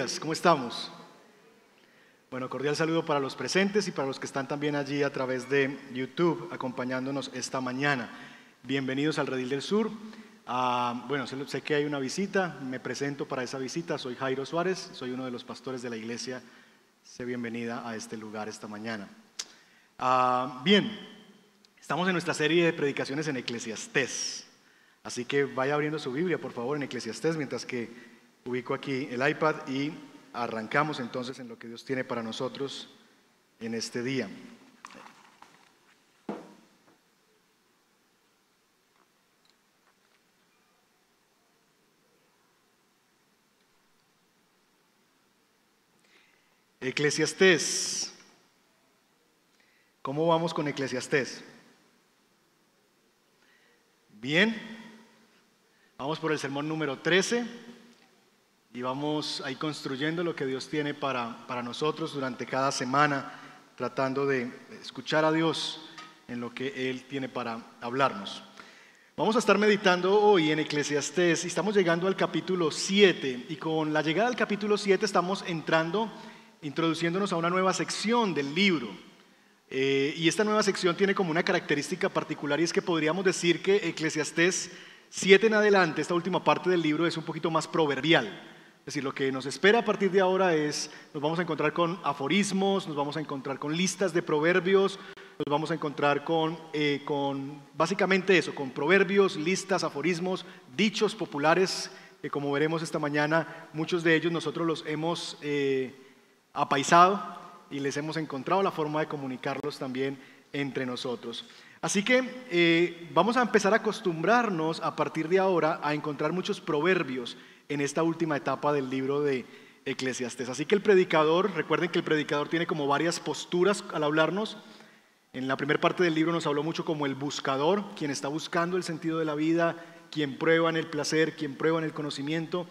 días, ¿cómo estamos? Bueno, cordial saludo para los presentes y para los que están también allí a través de YouTube acompañándonos esta mañana. Bienvenidos al Redil del Sur. Ah, bueno, sé que hay una visita, me presento para esa visita, soy Jairo Suárez, soy uno de los pastores de la iglesia. Sé bienvenida a este lugar esta mañana. Ah, bien, estamos en nuestra serie de predicaciones en Eclesiastés, así que vaya abriendo su Biblia, por favor, en Eclesiastés, mientras que ubico aquí el iPad y arrancamos entonces en lo que Dios tiene para nosotros en este día. Eclesiastés. ¿Cómo vamos con Eclesiastés? Bien. Vamos por el sermón número 13 y vamos ahí construyendo lo que Dios tiene para, para nosotros durante cada semana, tratando de escuchar a Dios en lo que Él tiene para hablarnos. Vamos a estar meditando hoy en Eclesiastés y estamos llegando al capítulo 7 y con la llegada al capítulo 7 estamos entrando, introduciéndonos a una nueva sección del libro. Eh, y esta nueva sección tiene como una característica particular y es que podríamos decir que Eclesiastés 7 en adelante, esta última parte del libro, es un poquito más proverbial. Es decir, lo que nos espera a partir de ahora es, nos vamos a encontrar con aforismos, nos vamos a encontrar con listas de proverbios, nos vamos a encontrar con, eh, con básicamente eso, con proverbios, listas, aforismos, dichos populares, que como veremos esta mañana, muchos de ellos nosotros los hemos eh, apaisado y les hemos encontrado la forma de comunicarlos también entre nosotros. Así que eh, vamos a empezar a acostumbrarnos a partir de ahora a encontrar muchos proverbios en esta última etapa del libro de Eclesiastes. Así que el predicador, recuerden que el predicador tiene como varias posturas al hablarnos. En la primera parte del libro nos habló mucho como el buscador, quien está buscando el sentido de la vida, quien prueba en el placer, quien prueba en el conocimiento.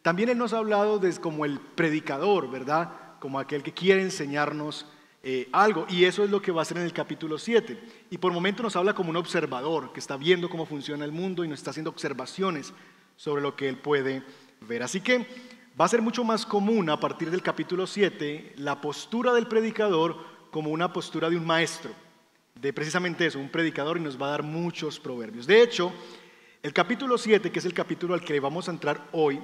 También él nos ha hablado de, como el predicador, ¿verdad? Como aquel que quiere enseñarnos eh, algo. Y eso es lo que va a ser en el capítulo 7. Y por momento nos habla como un observador que está viendo cómo funciona el mundo y nos está haciendo observaciones sobre lo que él puede ver. Así que va a ser mucho más común a partir del capítulo 7 la postura del predicador como una postura de un maestro, de precisamente eso, un predicador y nos va a dar muchos proverbios. De hecho, el capítulo 7, que es el capítulo al que vamos a entrar hoy,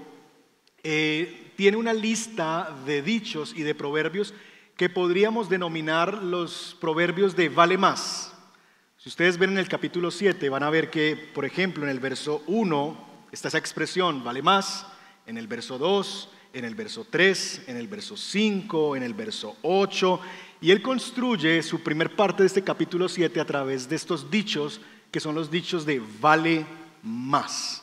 eh, tiene una lista de dichos y de proverbios que podríamos denominar los proverbios de vale más. Si ustedes ven en el capítulo 7, van a ver que, por ejemplo, en el verso 1 está esa expresión, vale más, en el verso 2, en el verso 3, en el verso 5, en el verso 8, y él construye su primer parte de este capítulo 7 a través de estos dichos, que son los dichos de vale más.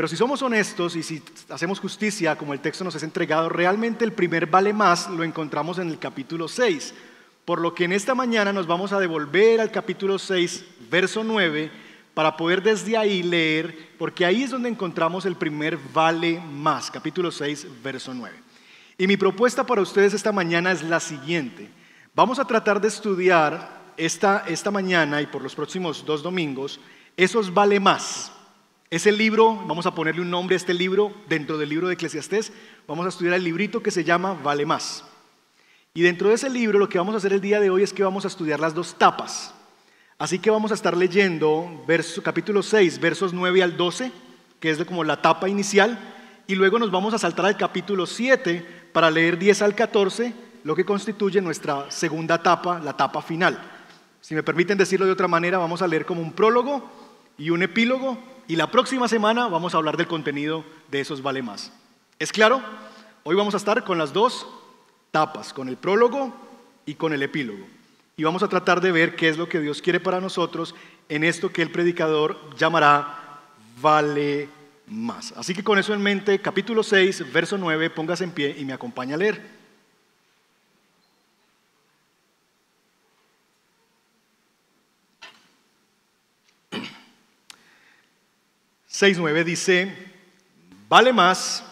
Pero si somos honestos y si hacemos justicia como el texto nos es entregado, realmente el primer vale más lo encontramos en el capítulo 6. Por lo que en esta mañana nos vamos a devolver al capítulo 6, verso 9, para poder desde ahí leer, porque ahí es donde encontramos el primer vale más, capítulo 6, verso 9. Y mi propuesta para ustedes esta mañana es la siguiente. Vamos a tratar de estudiar esta, esta mañana y por los próximos dos domingos esos vale más. Ese libro, vamos a ponerle un nombre a este libro dentro del libro de Eclesiastés, vamos a estudiar el librito que se llama Vale más. Y dentro de ese libro lo que vamos a hacer el día de hoy es que vamos a estudiar las dos tapas. Así que vamos a estar leyendo verso, capítulo 6, versos 9 al 12, que es como la tapa inicial, y luego nos vamos a saltar al capítulo 7 para leer 10 al 14, lo que constituye nuestra segunda tapa, la tapa final. Si me permiten decirlo de otra manera, vamos a leer como un prólogo y un epílogo, y la próxima semana vamos a hablar del contenido de esos vale más. ¿Es claro? Hoy vamos a estar con las dos tapas, con el prólogo y con el epílogo y vamos a tratar de ver qué es lo que Dios quiere para nosotros en esto que el predicador llamará vale más. Así que con eso en mente, capítulo 6, verso 9, póngase en pie y me acompaña a leer. Seis nueve dice, vale más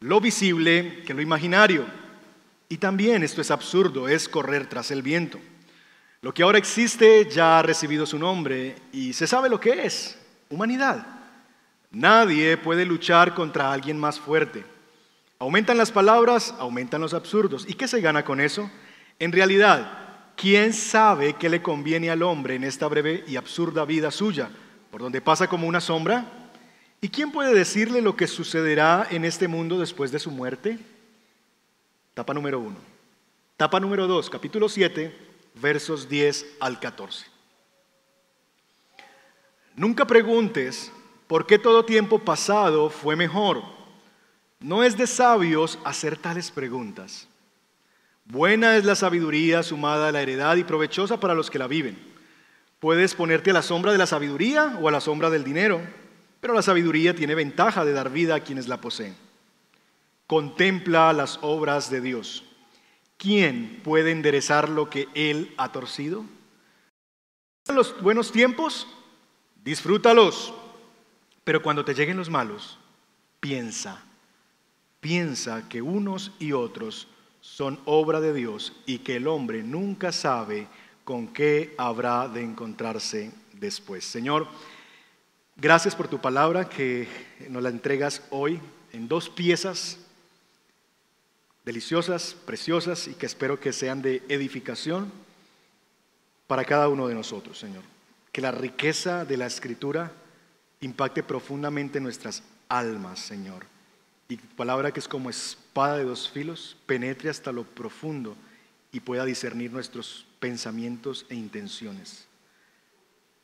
lo visible que lo imaginario y también esto es absurdo, es correr tras el viento. Lo que ahora existe ya ha recibido su nombre y se sabe lo que es, humanidad. Nadie puede luchar contra alguien más fuerte. Aumentan las palabras, aumentan los absurdos. ¿Y qué se gana con eso? En realidad, ¿quién sabe qué le conviene al hombre en esta breve y absurda vida suya, por donde pasa como una sombra? ¿Y quién puede decirle lo que sucederá en este mundo después de su muerte? Tapa número uno. Tapa número dos, capítulo 7, versos 10 al 14. Nunca preguntes por qué todo tiempo pasado fue mejor. No es de sabios hacer tales preguntas. Buena es la sabiduría sumada a la heredad y provechosa para los que la viven. Puedes ponerte a la sombra de la sabiduría o a la sombra del dinero, pero la sabiduría tiene ventaja de dar vida a quienes la poseen. Contempla las obras de Dios. ¿Quién puede enderezar lo que Él ha torcido? Los buenos tiempos, disfrútalos, pero cuando te lleguen los malos, piensa, piensa que unos y otros son obra de Dios y que el hombre nunca sabe con qué habrá de encontrarse después. Señor, gracias por tu palabra que nos la entregas hoy en dos piezas deliciosas, preciosas y que espero que sean de edificación para cada uno de nosotros, Señor. Que la riqueza de la escritura impacte profundamente nuestras almas, Señor. Y palabra que es como espada de dos filos, penetre hasta lo profundo y pueda discernir nuestros pensamientos e intenciones.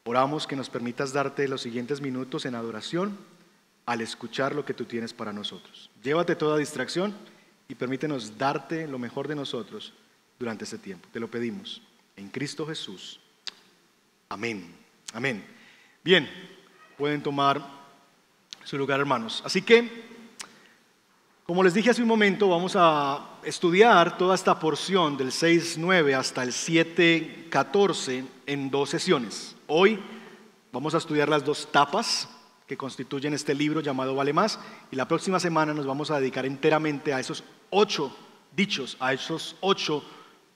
Oramos que nos permitas darte los siguientes minutos en adoración al escuchar lo que tú tienes para nosotros. Llévate toda distracción y permítenos darte lo mejor de nosotros durante este tiempo. Te lo pedimos en Cristo Jesús. Amén. Amén. Bien, pueden tomar su lugar, hermanos. Así que, como les dije hace un momento, vamos a estudiar toda esta porción del 6.9 hasta el 7.14 en dos sesiones. Hoy vamos a estudiar las dos tapas que constituyen este libro llamado Vale Más y la próxima semana nos vamos a dedicar enteramente a esos ocho dichos, a esos ocho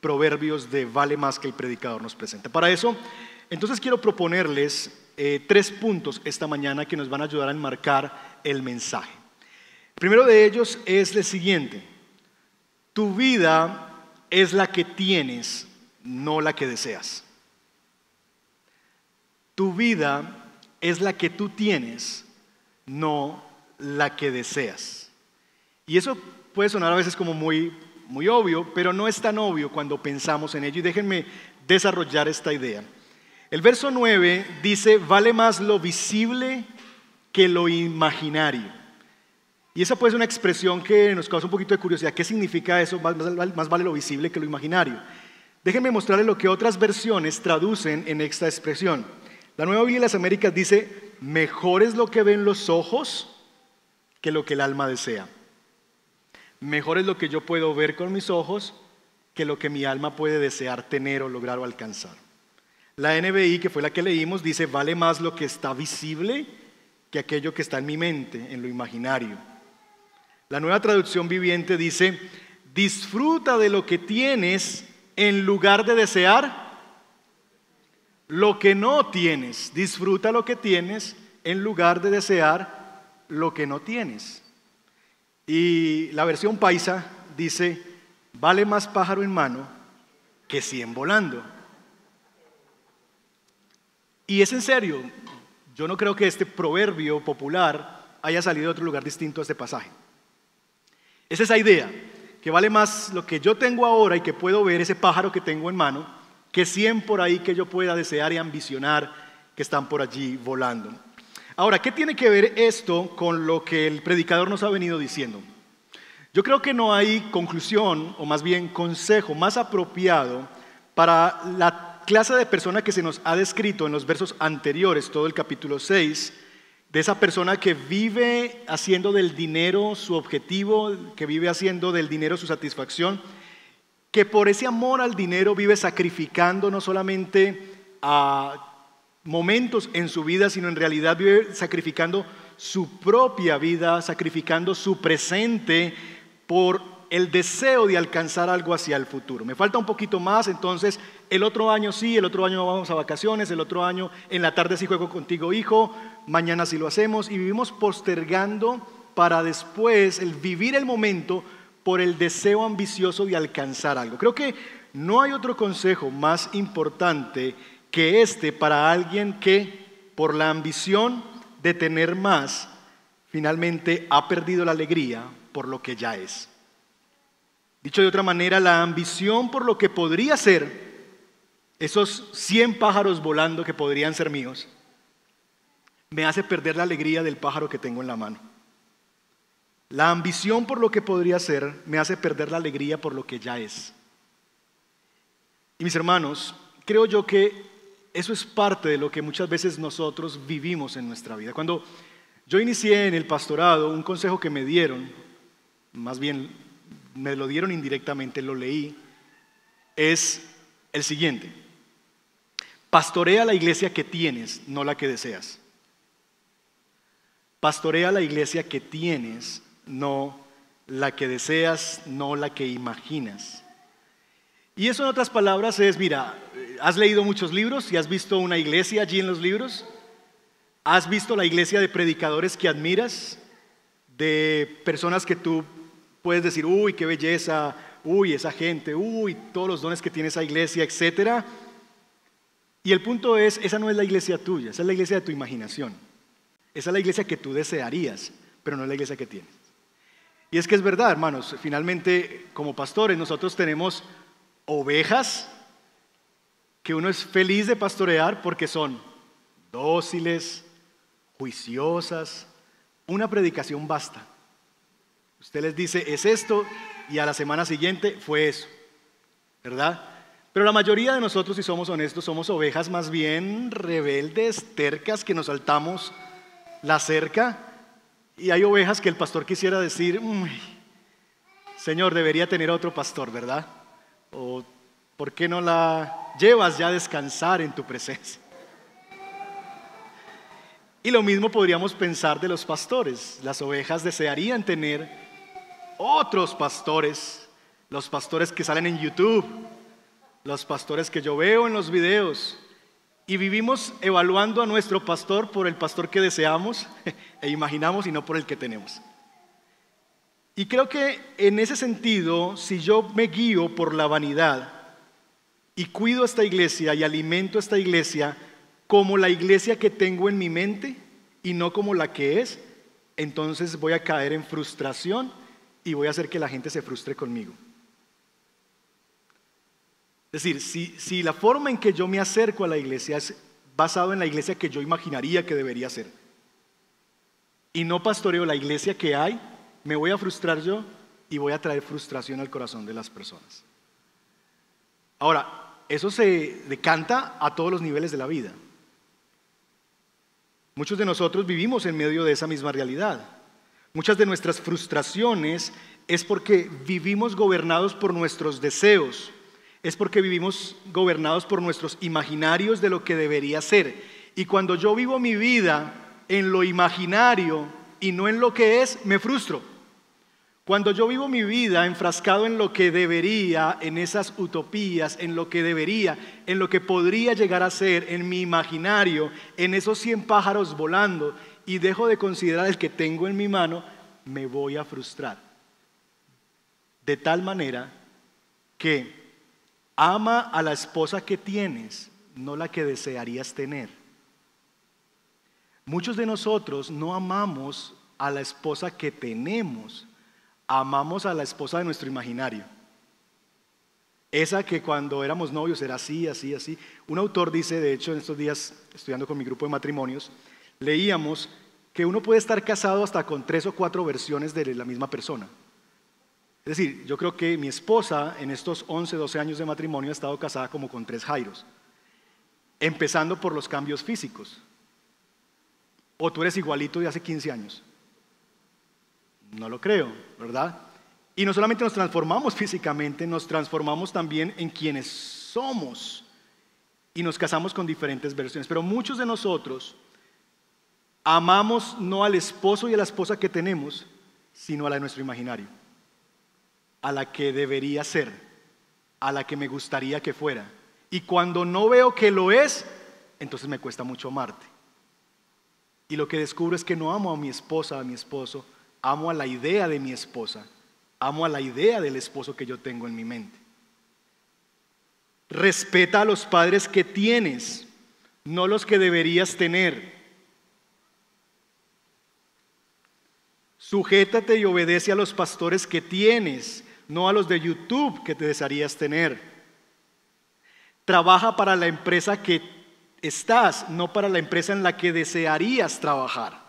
proverbios de vale más que el predicador nos presenta. Para eso, entonces quiero proponerles eh, tres puntos esta mañana que nos van a ayudar a enmarcar el mensaje. Primero de ellos es el siguiente. Tu vida es la que tienes, no la que deseas. Tu vida es la que tú tienes, no la que deseas. Y eso puede sonar a veces como muy, muy obvio, pero no es tan obvio cuando pensamos en ello. Y déjenme desarrollar esta idea. El verso 9 dice, vale más lo visible que lo imaginario. Y esa puede ser una expresión que nos causa un poquito de curiosidad. ¿Qué significa eso? Más, vale lo visible que lo imaginario. Déjenme mostrarles lo que otras versiones traducen en esta expresión. La Nueva Biblia de las Américas dice, mejor es lo que ven los ojos que lo que el alma desea. Mejor es lo que yo puedo ver con mis ojos que lo que mi alma puede desear tener o lograr o alcanzar. La NBI, que fue la que leímos, dice, vale más lo que está visible que aquello que está en mi mente, en lo imaginario. La nueva traducción viviente dice, disfruta de lo que tienes en lugar de desear lo que no tienes. Disfruta lo que tienes en lugar de desear lo que no tienes. Y la versión paisa dice, vale más pájaro en mano que cien volando. Y es en serio, yo no creo que este proverbio popular haya salido de otro lugar distinto a este pasaje. Es esa idea, que vale más lo que yo tengo ahora y que puedo ver, ese pájaro que tengo en mano, que cien por ahí que yo pueda desear y ambicionar que están por allí volando. Ahora, ¿qué tiene que ver esto con lo que el predicador nos ha venido diciendo? Yo creo que no hay conclusión, o más bien consejo más apropiado para la clase de persona que se nos ha descrito en los versos anteriores, todo el capítulo 6, de esa persona que vive haciendo del dinero su objetivo, que vive haciendo del dinero su satisfacción, que por ese amor al dinero vive sacrificando no solamente a momentos en su vida, sino en realidad vive sacrificando su propia vida, sacrificando su presente por el deseo de alcanzar algo hacia el futuro. Me falta un poquito más, entonces el otro año sí, el otro año vamos a vacaciones, el otro año en la tarde sí juego contigo hijo, mañana sí lo hacemos y vivimos postergando para después el vivir el momento por el deseo ambicioso de alcanzar algo. Creo que no hay otro consejo más importante que este para alguien que por la ambición de tener más finalmente ha perdido la alegría por lo que ya es. Dicho de otra manera, la ambición por lo que podría ser, esos 100 pájaros volando que podrían ser míos, me hace perder la alegría del pájaro que tengo en la mano. La ambición por lo que podría ser me hace perder la alegría por lo que ya es. Y mis hermanos, creo yo que eso es parte de lo que muchas veces nosotros vivimos en nuestra vida. Cuando yo inicié en el pastorado, un consejo que me dieron, más bien me lo dieron indirectamente, lo leí, es el siguiente. Pastorea la iglesia que tienes, no la que deseas. Pastorea la iglesia que tienes, no la que deseas, no la que imaginas. Y eso en otras palabras es, mira, has leído muchos libros y has visto una iglesia allí en los libros. ¿Has visto la iglesia de predicadores que admiras? De personas que tú puedes decir, uy, qué belleza, uy, esa gente, uy, todos los dones que tiene esa iglesia, etcétera. Y el punto es, esa no es la iglesia tuya, esa es la iglesia de tu imaginación. Esa es la iglesia que tú desearías, pero no es la iglesia que tienes. Y es que es verdad, hermanos, finalmente como pastores nosotros tenemos ovejas que uno es feliz de pastorear porque son dóciles, juiciosas. Una predicación basta. Usted les dice, es esto, y a la semana siguiente fue eso, ¿verdad? Pero la mayoría de nosotros, si somos honestos, somos ovejas más bien rebeldes, tercas, que nos saltamos la cerca. Y hay ovejas que el pastor quisiera decir, Señor, debería tener otro pastor, ¿verdad? O ¿por qué no la llevas ya a descansar en tu presencia. Y lo mismo podríamos pensar de los pastores. Las ovejas desearían tener otros pastores, los pastores que salen en YouTube, los pastores que yo veo en los videos. Y vivimos evaluando a nuestro pastor por el pastor que deseamos e imaginamos y no por el que tenemos. Y creo que en ese sentido, si yo me guío por la vanidad, y cuido esta iglesia y alimento esta iglesia como la iglesia que tengo en mi mente y no como la que es, entonces voy a caer en frustración y voy a hacer que la gente se frustre conmigo. Es decir, si, si la forma en que yo me acerco a la iglesia es basado en la iglesia que yo imaginaría que debería ser, y no pastoreo la iglesia que hay, me voy a frustrar yo y voy a traer frustración al corazón de las personas. Ahora, eso se decanta a todos los niveles de la vida. Muchos de nosotros vivimos en medio de esa misma realidad. Muchas de nuestras frustraciones es porque vivimos gobernados por nuestros deseos, es porque vivimos gobernados por nuestros imaginarios de lo que debería ser. Y cuando yo vivo mi vida en lo imaginario y no en lo que es, me frustro. Cuando yo vivo mi vida enfrascado en lo que debería, en esas utopías, en lo que debería, en lo que podría llegar a ser, en mi imaginario, en esos 100 pájaros volando, y dejo de considerar el que tengo en mi mano, me voy a frustrar. De tal manera que ama a la esposa que tienes, no la que desearías tener. Muchos de nosotros no amamos a la esposa que tenemos, amamos a la esposa de nuestro imaginario. Esa que cuando éramos novios era así, así, así. Un autor dice, de hecho, en estos días, estudiando con mi grupo de matrimonios, leíamos que uno puede estar casado hasta con tres o cuatro versiones de la misma persona. Es decir, yo creo que mi esposa en estos 11, 12 años de matrimonio ha estado casada como con tres Jairos, empezando por los cambios físicos. O tú eres igualito de hace 15 años. No lo creo, ¿verdad? Y no solamente nos transformamos físicamente, nos transformamos también en quienes somos. Y nos casamos con diferentes versiones. Pero muchos de nosotros amamos no al esposo y a la esposa que tenemos, sino a la de nuestro imaginario. A la que debería ser, a la que me gustaría que fuera. Y cuando no veo que lo es, entonces me cuesta mucho amarte. Y lo que descubro es que no amo a mi esposa, a mi esposo, amo a la idea de mi esposa, amo a la idea del esposo que yo tengo en mi mente. Respeta a los padres que tienes, no los que deberías tener. Sujétate y obedece a los pastores que tienes, no a los de YouTube que te desearías tener. Trabaja para la empresa que estás, no para la empresa en la que desearías trabajar.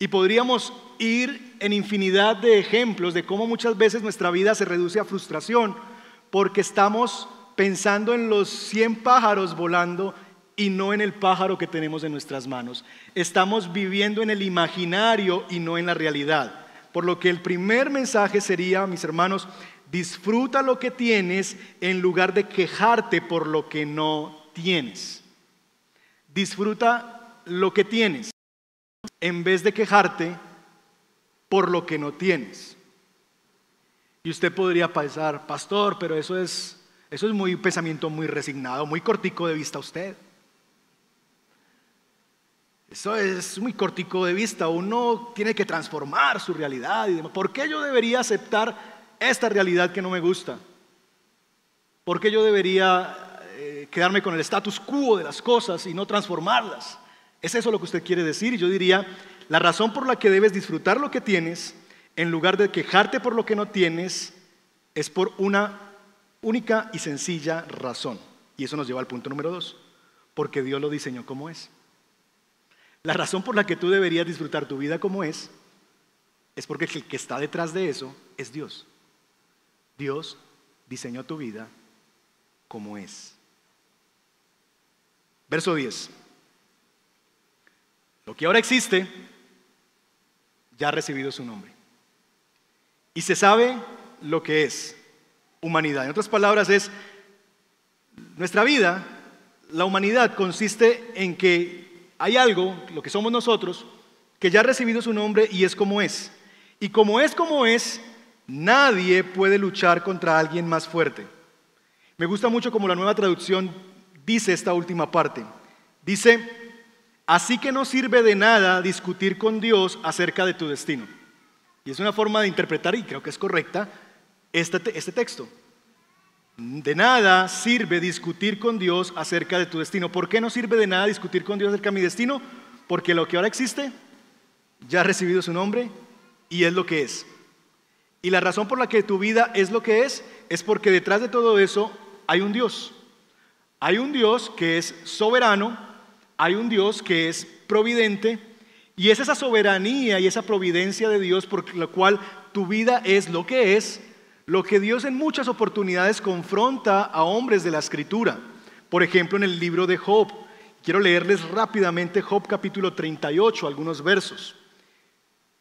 Y podríamos ir en infinidad de ejemplos de cómo muchas veces nuestra vida se reduce a frustración porque estamos pensando en los 100 pájaros volando y no en el pájaro que tenemos en nuestras manos. Estamos viviendo en el imaginario y no en la realidad. Por lo que el primer mensaje sería, mis hermanos, disfruta lo que tienes en lugar de quejarte por lo que no tienes. Disfruta lo que tienes en vez de quejarte por lo que no tienes. Y usted podría pensar, pastor, pero eso es, eso es muy, pensamiento muy resignado, muy cortico de vista usted. Eso es muy cortico de vista. Uno tiene que transformar su realidad. ¿Por qué yo debería aceptar esta realidad que no me gusta? ¿Por qué yo debería eh, quedarme con el status quo de las cosas y no transformarlas? ¿Es eso lo que usted quiere decir? Y yo diría, la razón por la que debes disfrutar lo que tienes, en lugar de quejarte por lo que no tienes, es por una única y sencilla razón. Y eso nos lleva al punto número dos, porque Dios lo diseñó como es. La razón por la que tú deberías disfrutar tu vida como es, es porque el que está detrás de eso es Dios. Dios diseñó tu vida como es. Verso 10. Lo que ahora existe ya ha recibido su nombre. Y se sabe lo que es humanidad. En otras palabras, es nuestra vida, la humanidad consiste en que hay algo, lo que somos nosotros, que ya ha recibido su nombre y es como es. Y como es como es, nadie puede luchar contra alguien más fuerte. Me gusta mucho como la nueva traducción dice esta última parte. Dice, Así que no sirve de nada discutir con Dios acerca de tu destino. Y es una forma de interpretar, y creo que es correcta, este, este, texto. De nada sirve discutir con Dios acerca de tu destino. ¿Por qué no sirve de nada discutir con Dios acerca de mi destino? Porque lo que ahora existe ya ha recibido su nombre y es lo que es. Y la razón por la que tu vida es lo que es es porque detrás de todo eso hay un Dios. Hay un Dios que es soberano, hay un Dios que es providente y es esa soberanía y esa providencia de Dios por la cual tu vida es lo que es, lo que Dios en muchas oportunidades confronta a hombres de la escritura. Por ejemplo, en el libro de Job. Quiero leerles rápidamente Job capítulo 38, algunos versos.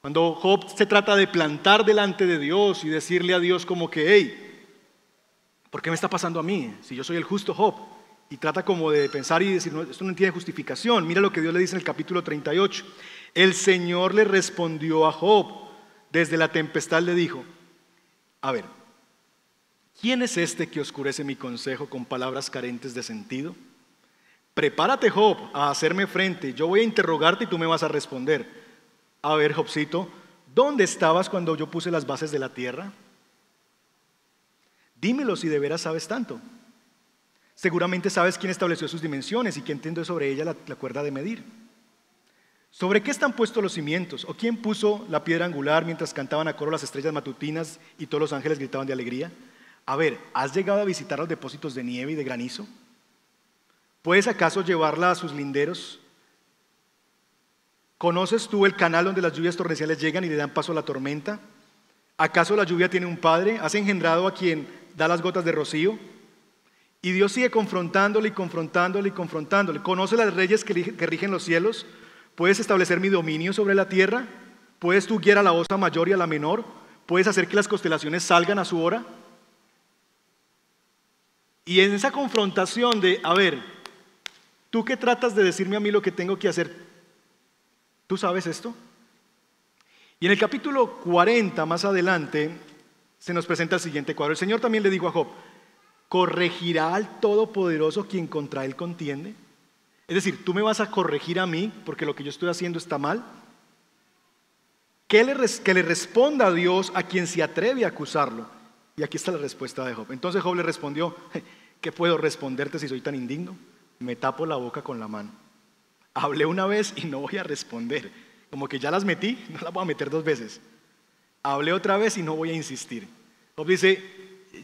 Cuando Job se trata de plantar delante de Dios y decirle a Dios como que, hey, ¿por qué me está pasando a mí? Si yo soy el justo Job y trata como de pensar y decir, esto no tiene justificación. Mira lo que Dios le dice en el capítulo 38. El Señor le respondió a Job, desde la tempestad le dijo, a ver, ¿quién es este que oscurece mi consejo con palabras carentes de sentido? Prepárate, Job, a hacerme frente. Yo voy a interrogarte y tú me vas a responder. A ver, Jobcito, ¿dónde estabas cuando yo puse las bases de la tierra? Dímelo si de veras sabes tanto. Seguramente sabes quién estableció sus dimensiones y quién tendió sobre ella la, cuerda de medir. ¿Sobre qué están puestos los cimientos? ¿O quién puso la piedra angular mientras cantaban a coro las estrellas matutinas y todos los ángeles gritaban de alegría? A ver, ¿has llegado a visitar los depósitos de nieve y de granizo? ¿Puedes acaso llevarla a sus linderos? ¿Conoces tú el canal donde las lluvias torrenciales llegan y le dan paso a la tormenta? ¿Acaso la lluvia tiene un padre? ¿Has engendrado a quien da las gotas de rocío? Y Dios sigue confrontándole y confrontándole y confrontándole. ¿Conoce las reyes que, rigen los cielos? ¿Puedes establecer mi dominio sobre la tierra? ¿Puedes tú guiar a la osa mayor y a la menor? ¿Puedes hacer que las constelaciones salgan a su hora? Y en esa confrontación de, a ver, tú que tratas de decirme a mí lo que tengo que hacer, ¿tú sabes esto? Y en el capítulo 40, más adelante, se nos presenta el siguiente cuadro. El Señor también le dijo a Job, ¿corregirá al Todopoderoso quien contra él contiende? Es decir, tú me vas a corregir a mí porque lo que yo estoy haciendo está mal. que le, que le responda a Dios a quien se atreve a acusarlo. Y aquí está la respuesta de Job. Entonces Job le respondió, ¿qué puedo responderte si soy tan indigno? Me tapo la boca con la mano. Hablé una vez y no voy a responder. Como que ya las metí, no las voy a meter dos veces. Hablé otra vez y no voy a insistir. Job dice,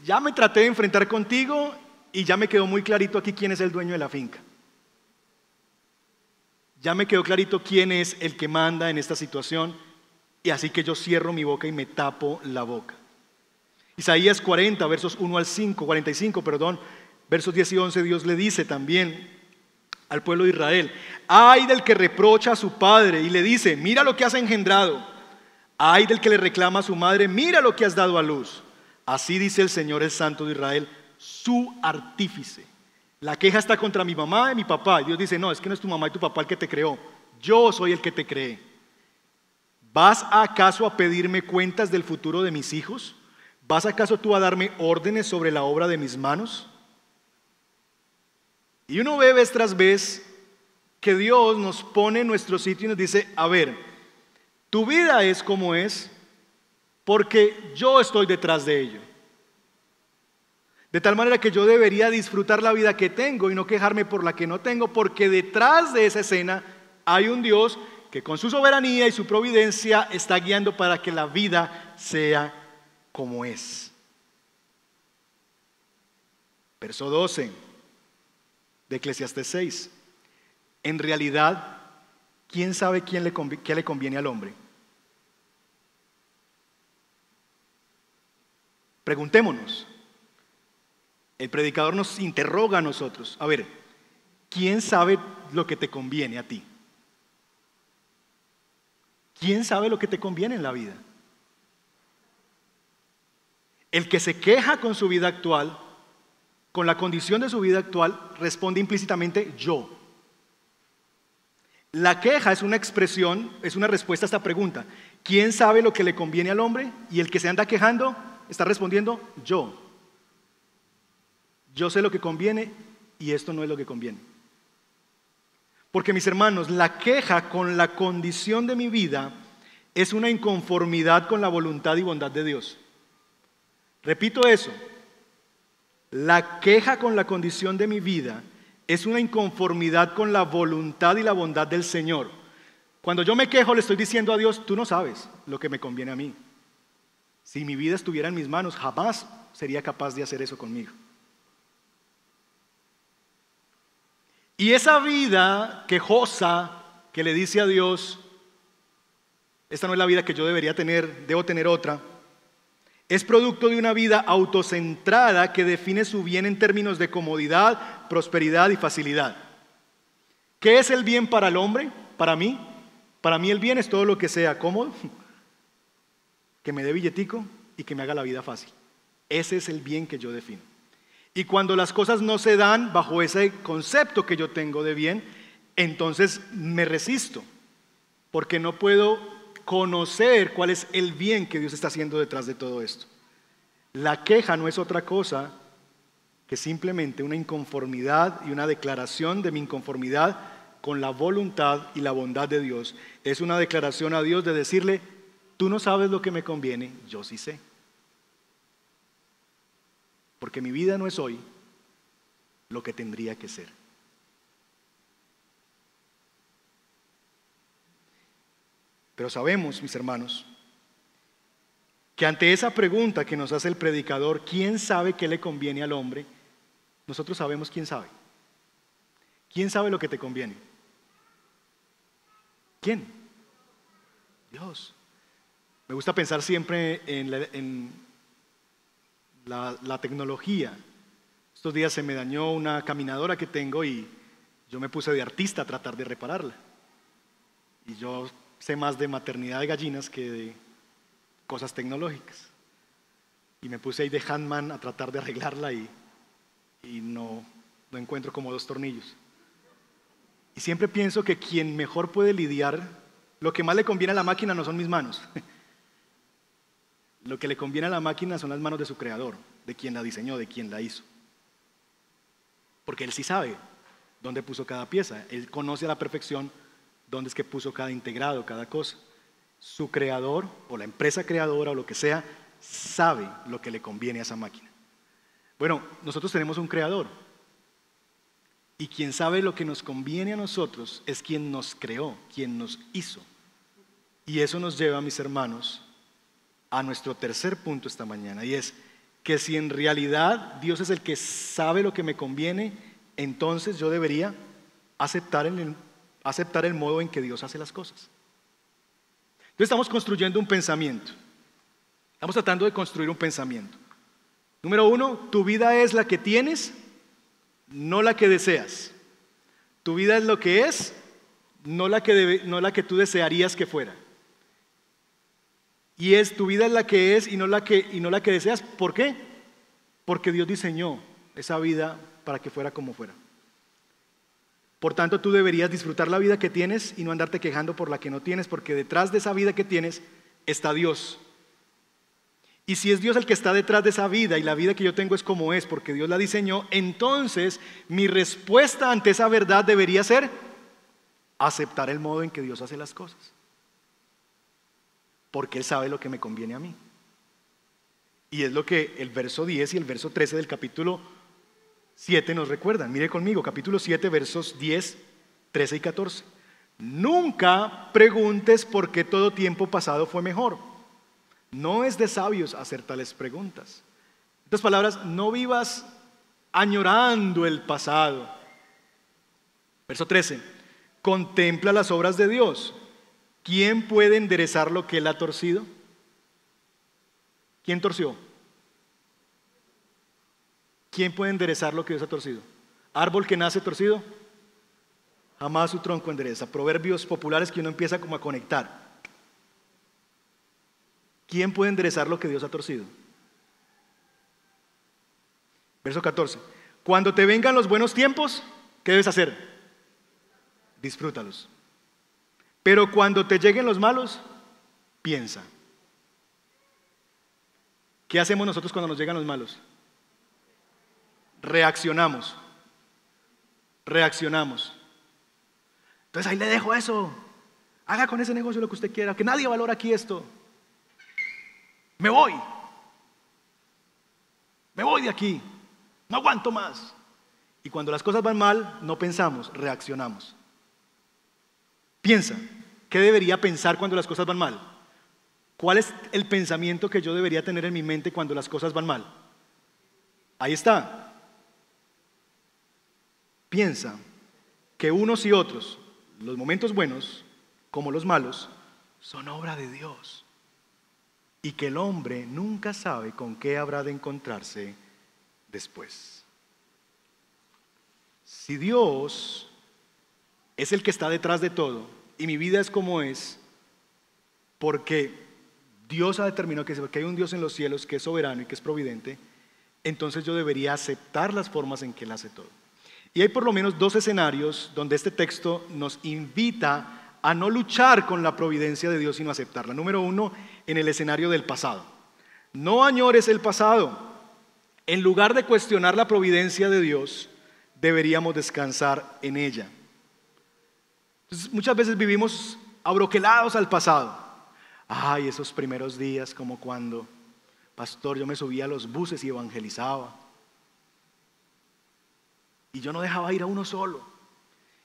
ya me traté de enfrentar contigo y ya me quedó muy clarito aquí quién es el dueño de la finca. Ya me quedó clarito quién es el que manda en esta situación y así que yo cierro mi boca y me tapo la boca. Isaías 40, versos 1 al 5, 45, perdón, versos 10 y 11, Dios le dice también al pueblo de Israel, ay del que reprocha a su padre y le dice, mira lo que has engendrado, ay del que le reclama a su madre, mira lo que has dado a luz. Así dice el Señor el Santo de Israel, su artífice. La queja está contra mi mamá y mi papá. Y Dios dice, no, es que no es tu mamá y tu papá el que te creó. Yo soy el que te cree. ¿Vas acaso a pedirme cuentas del futuro de mis hijos? ¿Vas acaso tú a darme órdenes sobre la obra de mis manos? Y uno ve vez tras vez que Dios nos pone en nuestro sitio y nos dice, a ver, tu vida es como es porque yo estoy detrás de ello. De tal manera que yo debería disfrutar la vida que tengo y no quejarme por la que no tengo, porque detrás de esa escena hay un Dios que con su soberanía y su providencia está guiando para que la vida sea como es. Verso 12 de Eclesiastes 6. En realidad, ¿quién sabe quién le qué le conviene al hombre? Preguntémonos. El predicador nos interroga a nosotros. A ver, ¿quién sabe lo que te conviene a ti? ¿Quién sabe lo que te conviene en la vida? El que se queja con su vida actual, con la condición de su vida actual, responde implícitamente yo. La queja es una expresión, es una respuesta a esta pregunta. ¿Quién sabe lo que le conviene al hombre? Y el que se anda quejando está respondiendo yo. Yo sé lo que conviene y esto no es lo que conviene. Porque mis hermanos, la queja con la condición de mi vida es una inconformidad con la voluntad y bondad de Dios. Repito eso. La queja con la condición de mi vida es una inconformidad con la voluntad y la bondad del Señor. Cuando yo me quejo le estoy diciendo a Dios, tú no sabes lo que me conviene a mí. Si mi vida estuviera en mis manos, jamás sería capaz de hacer eso conmigo. Y esa vida quejosa que le dice a Dios, esta no es la vida que yo debería tener, debo tener otra, es producto de una vida autocentrada que define su bien en términos de comodidad, prosperidad y facilidad. ¿Qué es el bien para el hombre? Para mí. Para mí el bien es todo lo que sea cómodo, que me dé billetico y que me haga la vida fácil. Ese es el bien que yo defino. Y cuando las cosas no se dan bajo ese concepto que yo tengo de bien, entonces me resisto, porque no puedo conocer cuál es el bien que Dios está haciendo detrás de todo esto. La queja no es otra cosa que simplemente una inconformidad y una declaración de mi inconformidad con la voluntad y la bondad de Dios. Es una declaración a Dios de decirle, tú no sabes lo que me conviene, yo sí sé. Porque mi vida no es hoy lo que tendría que ser. Pero sabemos, mis hermanos, que ante esa pregunta que nos hace el predicador, ¿quién sabe qué le conviene al hombre? Nosotros sabemos quién sabe. ¿Quién sabe lo que te conviene? ¿Quién? Dios. Me gusta pensar siempre en la, la, tecnología. Estos días se me dañó una caminadora que tengo y yo me puse de artista a tratar de repararla. Y yo sé más de maternidad de gallinas que de cosas tecnológicas. Y me puse ahí de handman a tratar de arreglarla y, y no, no encuentro como dos tornillos. Y siempre pienso que quien mejor puede lidiar, lo que más le conviene a la máquina no son mis manos. Lo que le conviene a la máquina son las manos de su creador, de quien la diseñó, de quien la hizo. Porque él sí sabe dónde puso cada pieza, él conoce a la perfección dónde es que puso cada integrado, cada cosa. su creador o la empresa creadora o lo que sea sabe lo que le conviene a esa máquina. Bueno, nosotros tenemos un creador y quien sabe lo que nos conviene a nosotros es quien nos creó, quien nos hizo. Y eso nos lleva, mis hermanos, a nuestro tercer punto esta mañana y es que si en realidad Dios es el que sabe lo que me conviene, entonces yo debería aceptar el, aceptar el modo en que Dios hace las cosas. Entonces estamos construyendo un pensamiento. Estamos tratando de construir un pensamiento. Número uno, tu vida es la que tienes, no la que deseas. Tu vida es lo que es, no la que, no la que tú desearías que fuera. Y es tu vida es la que es y no la que, y no la que deseas. ¿Por qué? Porque Dios diseñó esa vida para que fuera como fuera. Por tanto, tú deberías disfrutar la vida que tienes y no andarte quejando por la que no tienes, porque detrás de esa vida que tienes está Dios. Y si es Dios el que está detrás de esa vida y la vida que yo tengo es como es, porque Dios la diseñó, entonces mi respuesta ante esa verdad debería ser aceptar el modo en que Dios hace las cosas. Porque Él sabe lo que me conviene a mí. Y es lo que el verso 10 y el verso 13 del capítulo 7 nos recuerdan. Mire conmigo, capítulo 7, versos 10, 13 y 14. Nunca preguntes por qué todo tiempo pasado fue mejor. No es de sabios hacer tales preguntas. En otras palabras, no vivas añorando el pasado. Verso 13. Contempla las obras de Dios. ¿Quién puede enderezar lo que él ha torcido? ¿Quién torció? ¿Quién puede enderezar lo que Dios ha torcido? Árbol que nace torcido, jamás su tronco endereza. Proverbios populares que uno empieza como a conectar. ¿Quién puede enderezar lo que Dios ha torcido? Verso 14. Cuando te vengan los buenos tiempos, ¿qué debes hacer? Disfrútalos. Pero cuando te lleguen los malos, piensa. ¿Qué hacemos nosotros cuando nos llegan los malos? reaccionamos. Reaccionamos. Entonces ahí le dejo eso. Haga con ese negocio lo que usted quiera, que nadie valora aquí esto. Me voy. Me voy de aquí. No aguanto más. Y cuando las cosas van mal, no pensamos, reaccionamos. Piensa, ¿qué debería pensar cuando las cosas van mal? ¿Cuál es el pensamiento que yo debería tener en mi mente cuando las cosas van mal? Ahí está. Piensa que unos y otros, los momentos buenos como los malos, son obra de Dios. Y que el hombre nunca sabe con qué habrá de encontrarse después. Si Dios es el que está detrás de todo y mi vida es como es, porque Dios ha determinado que, que hay un Dios en los cielos que es soberano y que es providente, entonces yo debería aceptar las formas en que Él hace todo. Y hay por lo menos dos escenarios donde este texto nos invita a no luchar con la providencia de Dios, sino aceptarla. Número uno, en el escenario del pasado. No añores el pasado. En lugar de cuestionar la providencia de Dios, deberíamos descansar en ella. Muchas veces vivimos abroquelados al pasado. Ay, esos primeros días como cuando, pastor, yo me subía a los buses y evangelizaba. Y yo no dejaba ir a uno solo.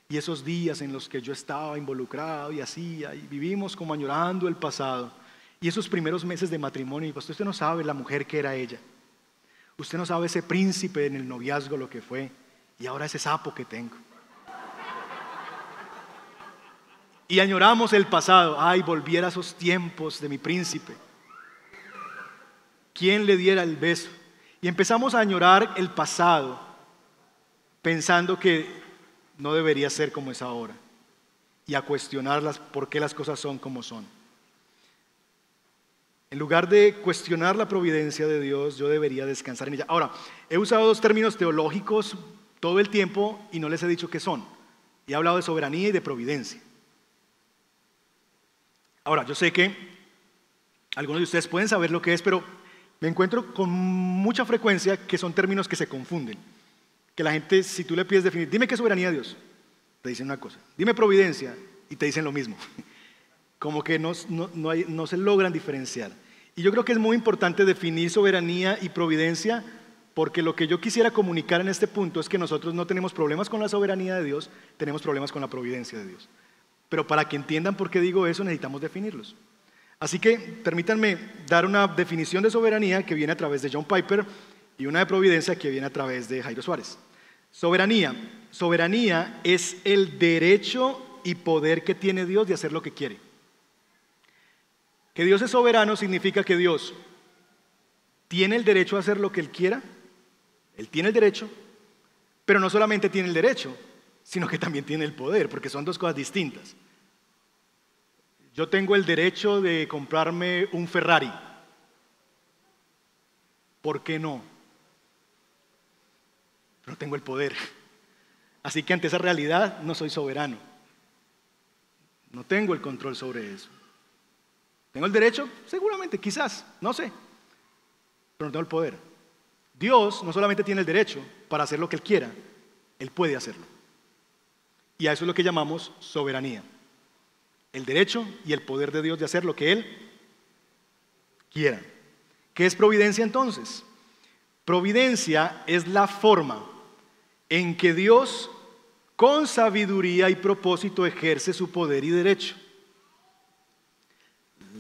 Y esos días en los que yo estaba involucrado y hacía, y vivimos como añorando el pasado. Y esos primeros meses de matrimonio, y pues usted no sabe la mujer que era ella. Usted no sabe ese príncipe en el noviazgo lo que fue. Y ahora ese sapo que tengo. Y añoramos el pasado. Ay, volviera a esos tiempos de mi príncipe. ¿Quién le diera el beso? Y empezamos a añorar el pasado pensando que no debería ser como es ahora y a cuestionarlas por qué las cosas son como son. En lugar de cuestionar la providencia de Dios, yo debería descansar en ella. Ahora, he usado dos términos teológicos todo el tiempo y no les he dicho qué son. he hablado de soberanía y de providencia. Ahora, yo sé que algunos de ustedes pueden saber lo que es, pero me encuentro con mucha frecuencia que son términos que se confunden que la gente, si tú le pides definir, dime qué soberanía de Dios, te dicen una cosa. Dime providencia y te dicen lo mismo. como que no, no se logran diferenciar. Y yo creo que es muy importante definir soberanía y providencia, porque lo que yo quisiera comunicar en este punto es que nosotros no tenemos problemas con la soberanía de Dios, tenemos problemas con la providencia de Dios. Pero para que entiendan por qué digo eso, necesitamos definirlos. Así que permítanme dar una definición de soberanía que viene a través de John Piper y una de providencia que viene a través de Jairo Suárez. Soberanía. Soberanía es el derecho y poder que tiene Dios de hacer lo que quiere. Que Dios es soberano significa que Dios tiene el derecho a hacer lo que Él quiera. Él tiene el derecho, pero no solamente tiene el derecho, sino que también tiene el poder, porque son dos cosas distintas. Yo tengo el derecho de comprarme un Ferrari. ¿Por qué no? Pero tengo el poder. Así que ante esa realidad no soy soberano. No tengo el control sobre eso. ¿Tengo el derecho? Seguramente, quizás, no sé. Pero no tengo el poder. Dios no solamente tiene el derecho para hacer lo que Él quiera, Él puede hacerlo. Y a eso es lo que llamamos soberanía. El derecho y el poder de Dios de hacer lo que Él quiera. ¿Qué es providencia entonces? Providencia es la forma en que Dios con sabiduría y propósito ejerce su poder y derecho.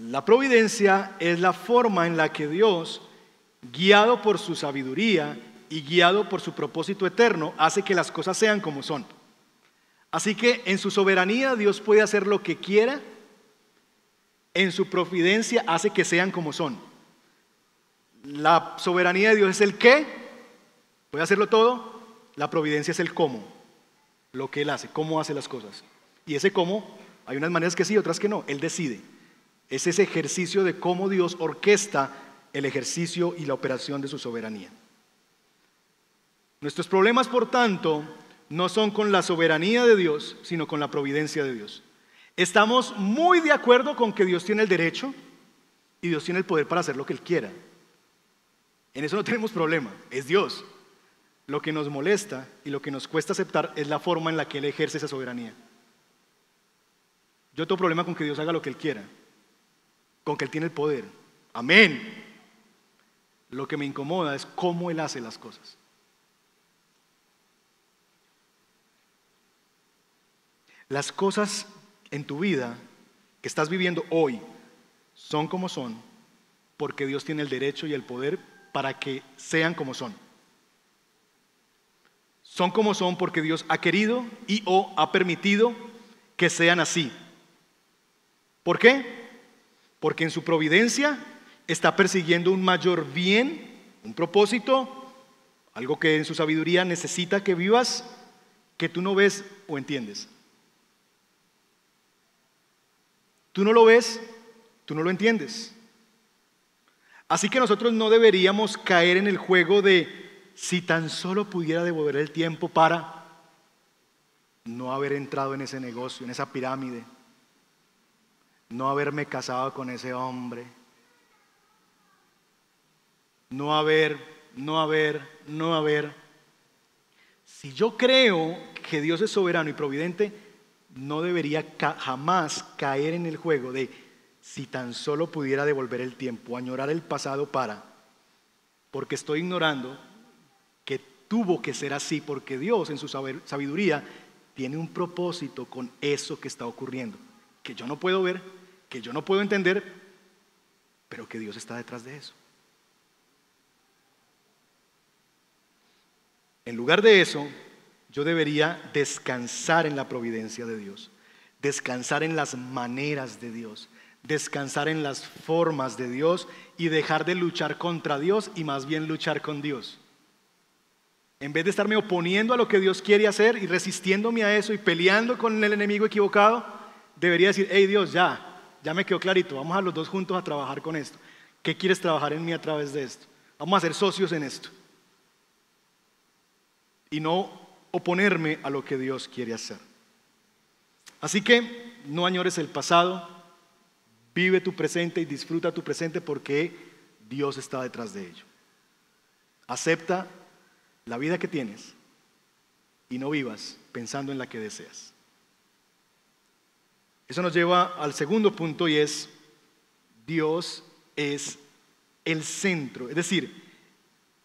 La providencia es la forma en la que Dios, guiado por su sabiduría y guiado por su propósito eterno, hace que las cosas sean como son. Así que en su soberanía Dios puede hacer lo que quiera, en su providencia hace que sean como son. La soberanía de Dios es el qué, puede hacerlo todo, la providencia es el cómo, lo que Él hace, cómo hace las cosas. Y ese cómo, hay unas maneras que sí, otras que no, Él decide. Es ese ejercicio de cómo Dios orquesta el ejercicio y la operación de su soberanía. Nuestros problemas, por tanto, no son con la soberanía de Dios, sino con la providencia de Dios. Estamos muy de acuerdo con que Dios tiene el derecho y Dios tiene el poder para hacer lo que Él quiera. En eso no tenemos problema, es Dios. Lo que nos molesta y lo que nos cuesta aceptar es la forma en la que Él ejerce esa soberanía. Yo tengo problema con que Dios haga lo que Él quiera, con que Él tiene el poder. Amén. Lo que me incomoda es cómo Él hace las cosas. Las cosas en tu vida que estás viviendo hoy son como son porque Dios tiene el derecho y el poder para que sean como son. Son como son porque Dios ha querido y o ha permitido que sean así. ¿Por qué? Porque en su providencia está persiguiendo un mayor bien, un propósito, algo que en su sabiduría necesita que vivas, que tú no ves o entiendes. Tú no lo ves, tú no lo entiendes. Así que nosotros no deberíamos caer en el juego de si tan solo pudiera devolver el tiempo para no haber entrado en ese negocio, en esa pirámide, no haberme casado con ese hombre, no haber, no haber, no haber. Si yo creo que Dios es soberano y providente, no debería jamás caer en el juego de si tan solo pudiera devolver el tiempo, añorar el pasado para, porque estoy ignorando que tuvo que ser así, porque Dios en su sabiduría tiene un propósito con eso que está ocurriendo, que yo no puedo ver, que yo no puedo entender, pero que Dios está detrás de eso. En lugar de eso, yo debería descansar en la providencia de Dios, descansar en las maneras de Dios, descansar en las formas de Dios y dejar de luchar contra Dios y más bien luchar con Dios. En vez de estarme oponiendo a lo que Dios quiere hacer y resistiéndome a eso y peleando con el enemigo equivocado, debería decir, hey Dios, ya, ya me quedó clarito, vamos a los dos juntos a trabajar con esto. ¿Qué quieres trabajar en mí a través de esto? Vamos a ser socios en esto. Y no oponerme a lo que Dios quiere hacer. Así que no añores el pasado, vive tu presente y disfruta tu presente porque Dios está detrás de ello. Acepta la vida que tienes y no vivas pensando en la que deseas. Eso nos lleva al segundo punto y es, Dios es el centro. Es decir,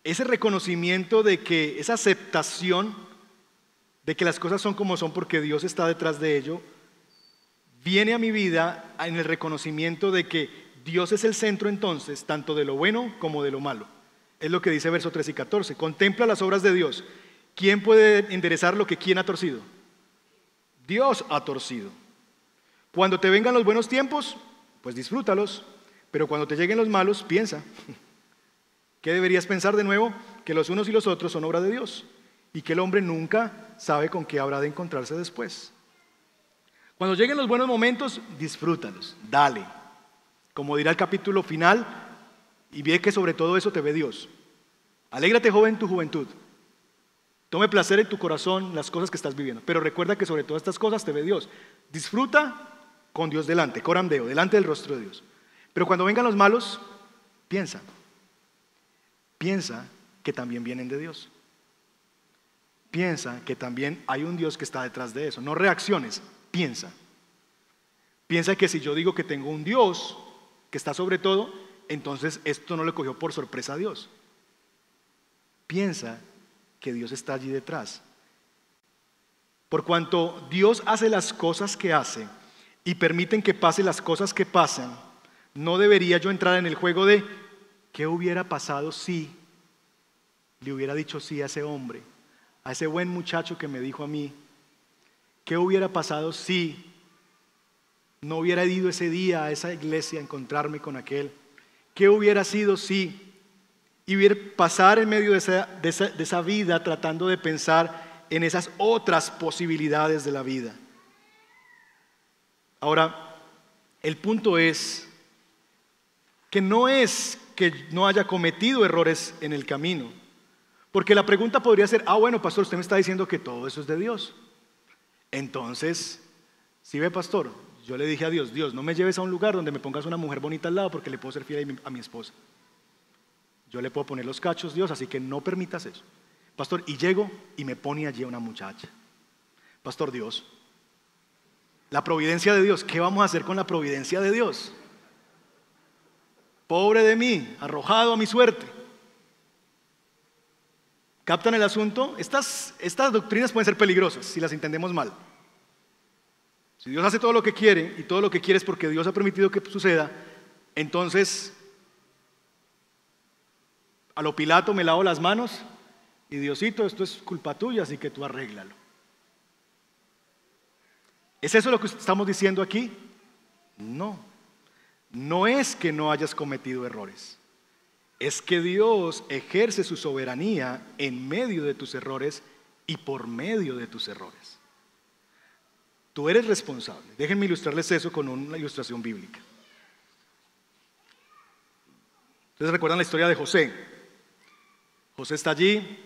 ese reconocimiento de que esa aceptación de que las cosas son como son porque Dios está detrás de ello, viene a mi vida en el reconocimiento de que Dios es el centro entonces, tanto de lo bueno como de lo malo. Es lo que dice verso 3 y 14. Contempla las obras de Dios. ¿Quién puede enderezar lo que quién ha torcido? Dios ha torcido. Cuando te vengan los buenos tiempos, pues disfrútalos. Pero cuando te lleguen los malos, piensa. ¿Qué deberías pensar de nuevo? Que los unos y los otros son obra de Dios y que el hombre nunca sabe con qué habrá de encontrarse después. Cuando lleguen los buenos momentos, disfrútalos, dale. Como dirá el capítulo final, y ve que sobre todo eso te ve Dios. Alégrate joven en tu juventud. Tome placer en tu corazón las cosas que estás viviendo. Pero recuerda que sobre todas estas cosas te ve Dios. Disfruta con Dios delante, coramdeo, delante del rostro de Dios. Pero cuando vengan los malos, piensa. Piensa que también vienen de Dios. Piensa que también hay un Dios que está detrás de eso. No reacciones, piensa. Piensa que si yo digo que tengo un Dios que está sobre todo, entonces esto no le cogió por sorpresa a Dios. Piensa que Dios está allí detrás. Por cuanto Dios hace las cosas que hace y permiten que pasen las cosas que pasan, no debería yo entrar en el juego de qué hubiera pasado si le hubiera dicho sí a ese hombre, a ese buen muchacho que me dijo a mí, qué hubiera pasado si no hubiera ido ese día a esa iglesia a encontrarme con aquel ¿Qué hubiera sido si hubiera pasar en medio de esa, de esa vida tratando de pensar en esas otras posibilidades de la vida? Ahora, el punto es que no es que no haya cometido errores en el camino. Porque la pregunta podría ser, ah, bueno, pastor, usted me está diciendo que todo eso es de Dios. Entonces, si ve, pastor, yo le dije a Dios, Dios, no me lleves a un lugar donde me pongas una mujer bonita al lado porque le puedo ser fiel a mi, esposa. Yo le puedo poner los cachos, Dios, así que no permitas eso. Pastor, y llego y me pone allí una muchacha. Pastor Dios, la providencia de Dios, ¿qué vamos a hacer con la providencia de Dios? Pobre de mí, arrojado a mi suerte. ¿Captan el asunto? Estas, doctrinas pueden ser peligrosas si las entendemos mal. Si Dios hace todo lo que quiere y todo lo que quiere es porque Dios ha permitido que suceda, entonces a lo Pilato me lavo las manos y Diosito, esto es culpa tuya, así que tú arréglalo. ¿Es eso lo que estamos diciendo aquí? No. No es que no hayas cometido errores. Es que Dios ejerce su soberanía en medio de tus errores y por medio de tus errores. Tú eres responsable. Déjenme ilustrarles eso con una ilustración bíblica. Ustedes recuerdan la historia de José. José está allí,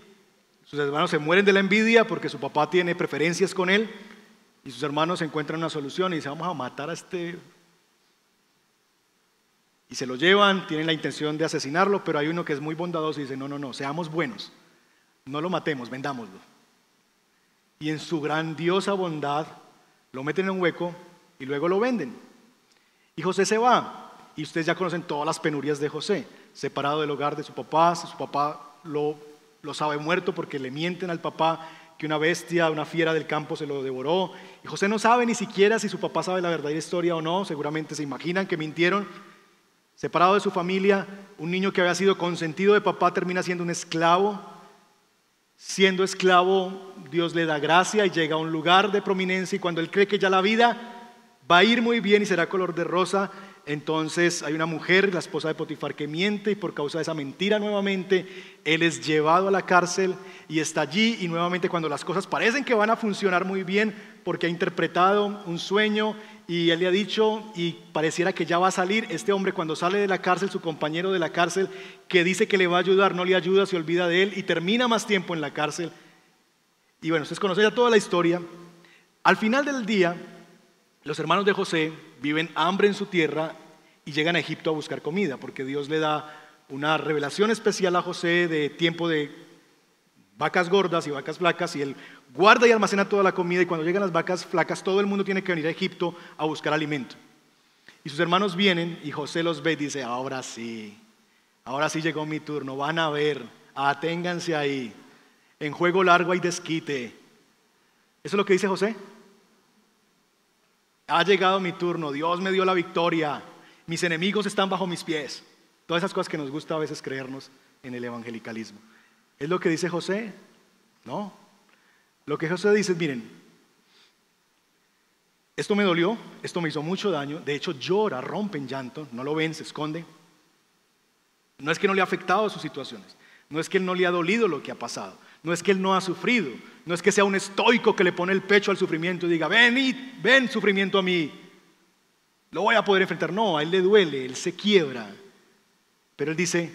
sus hermanos se mueren de la envidia porque su papá tiene preferencias con él y sus hermanos encuentran una solución y dicen, vamos a matar a este... Y se lo llevan, tienen la intención de asesinarlo, pero hay uno que es muy bondadoso y dice, no, no, no, seamos buenos, no lo matemos, vendámoslo. Y en su grandiosa bondad lo meten en un hueco y luego lo venden. Y José se va. Y ustedes ya conocen todas las penurias de José. Separado del hogar de su papá, su papá lo, lo sabe muerto porque le mienten al papá que una bestia, una fiera del campo se lo devoró. Y José no sabe ni siquiera si su papá sabe la verdadera historia o no. Seguramente se imaginan que mintieron. Separado de su familia, un niño que había sido consentido de papá termina siendo un esclavo. Siendo esclavo, Dios le da gracia y llega a un lugar de prominencia y cuando él cree que ya la vida va a ir muy bien y será color de rosa, entonces hay una mujer, la esposa de Potifar, que miente y por causa de esa mentira nuevamente, él es llevado a la cárcel y está allí y nuevamente cuando las cosas parecen que van a funcionar muy bien porque ha interpretado un sueño y él le ha dicho y pareciera que ya va a salir, este hombre cuando sale de la cárcel, su compañero de la cárcel, que dice que le va a ayudar, no le ayuda, se olvida de él y termina más tiempo en la cárcel. Y bueno, ustedes conocen toda la historia. Al final del día, los hermanos de José viven hambre en su tierra y llegan a Egipto a buscar comida, porque Dios le da una revelación especial a José de tiempo de vacas gordas y vacas flacas y él guarda y almacena toda la comida y cuando llegan las vacas flacas todo el mundo tiene que venir a Egipto a buscar alimento. Y sus hermanos vienen y José los ve y dice, ahora sí, ahora sí llegó mi turno, van a ver, aténganse ahí, en juego largo hay desquite. ¿Eso es lo que dice José? Ha llegado mi turno, Dios me dio la victoria, mis enemigos están bajo mis pies. Todas esas cosas que nos gusta a veces creernos en el evangelicalismo. ¿Es lo que dice José? No. Lo que José dice es, miren, esto me dolió, esto me hizo mucho daño, de hecho llora, rompe en llanto, no lo ven, se esconde. No es que no le ha afectado sus situaciones, no es que él no le ha dolido lo que ha pasado, no es que él no ha sufrido, no es que sea un estoico que le pone el pecho al sufrimiento y diga, ven, y, ven sufrimiento a mí, lo voy a poder enfrentar. No, a él le duele, él se quiebra. Pero él dice,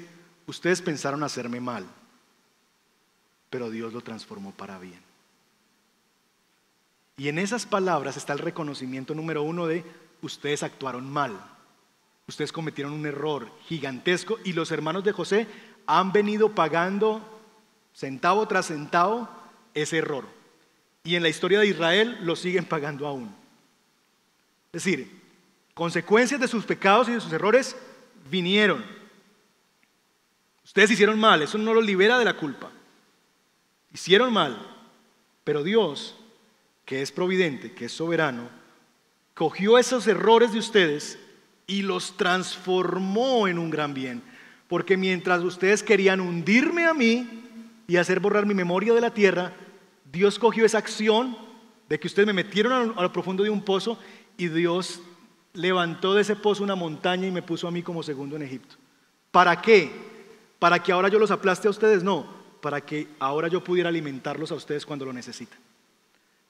ustedes pensaron hacerme mal, pero Dios lo transformó para bien. Y en esas palabras está el reconocimiento número uno de ustedes actuaron mal, ustedes cometieron un error gigantesco y los hermanos de José han venido pagando centavo tras centavo ese error. Y en la historia de Israel lo siguen pagando aún. Es decir, consecuencias de sus pecados y de sus errores vinieron. Ustedes hicieron mal, eso no los libera de la culpa. Hicieron mal, pero Dios que es providente, que es soberano, cogió esos errores de ustedes y los transformó en un gran bien. Porque mientras ustedes querían hundirme a mí y hacer borrar mi memoria de la tierra, Dios cogió esa acción de que ustedes me metieron a lo profundo de un pozo y Dios levantó de ese pozo una montaña y me puso a mí como segundo en Egipto. ¿Para qué? ¿Para que ahora yo los aplaste a ustedes? No, para que ahora yo pudiera alimentarlos a ustedes cuando lo necesitan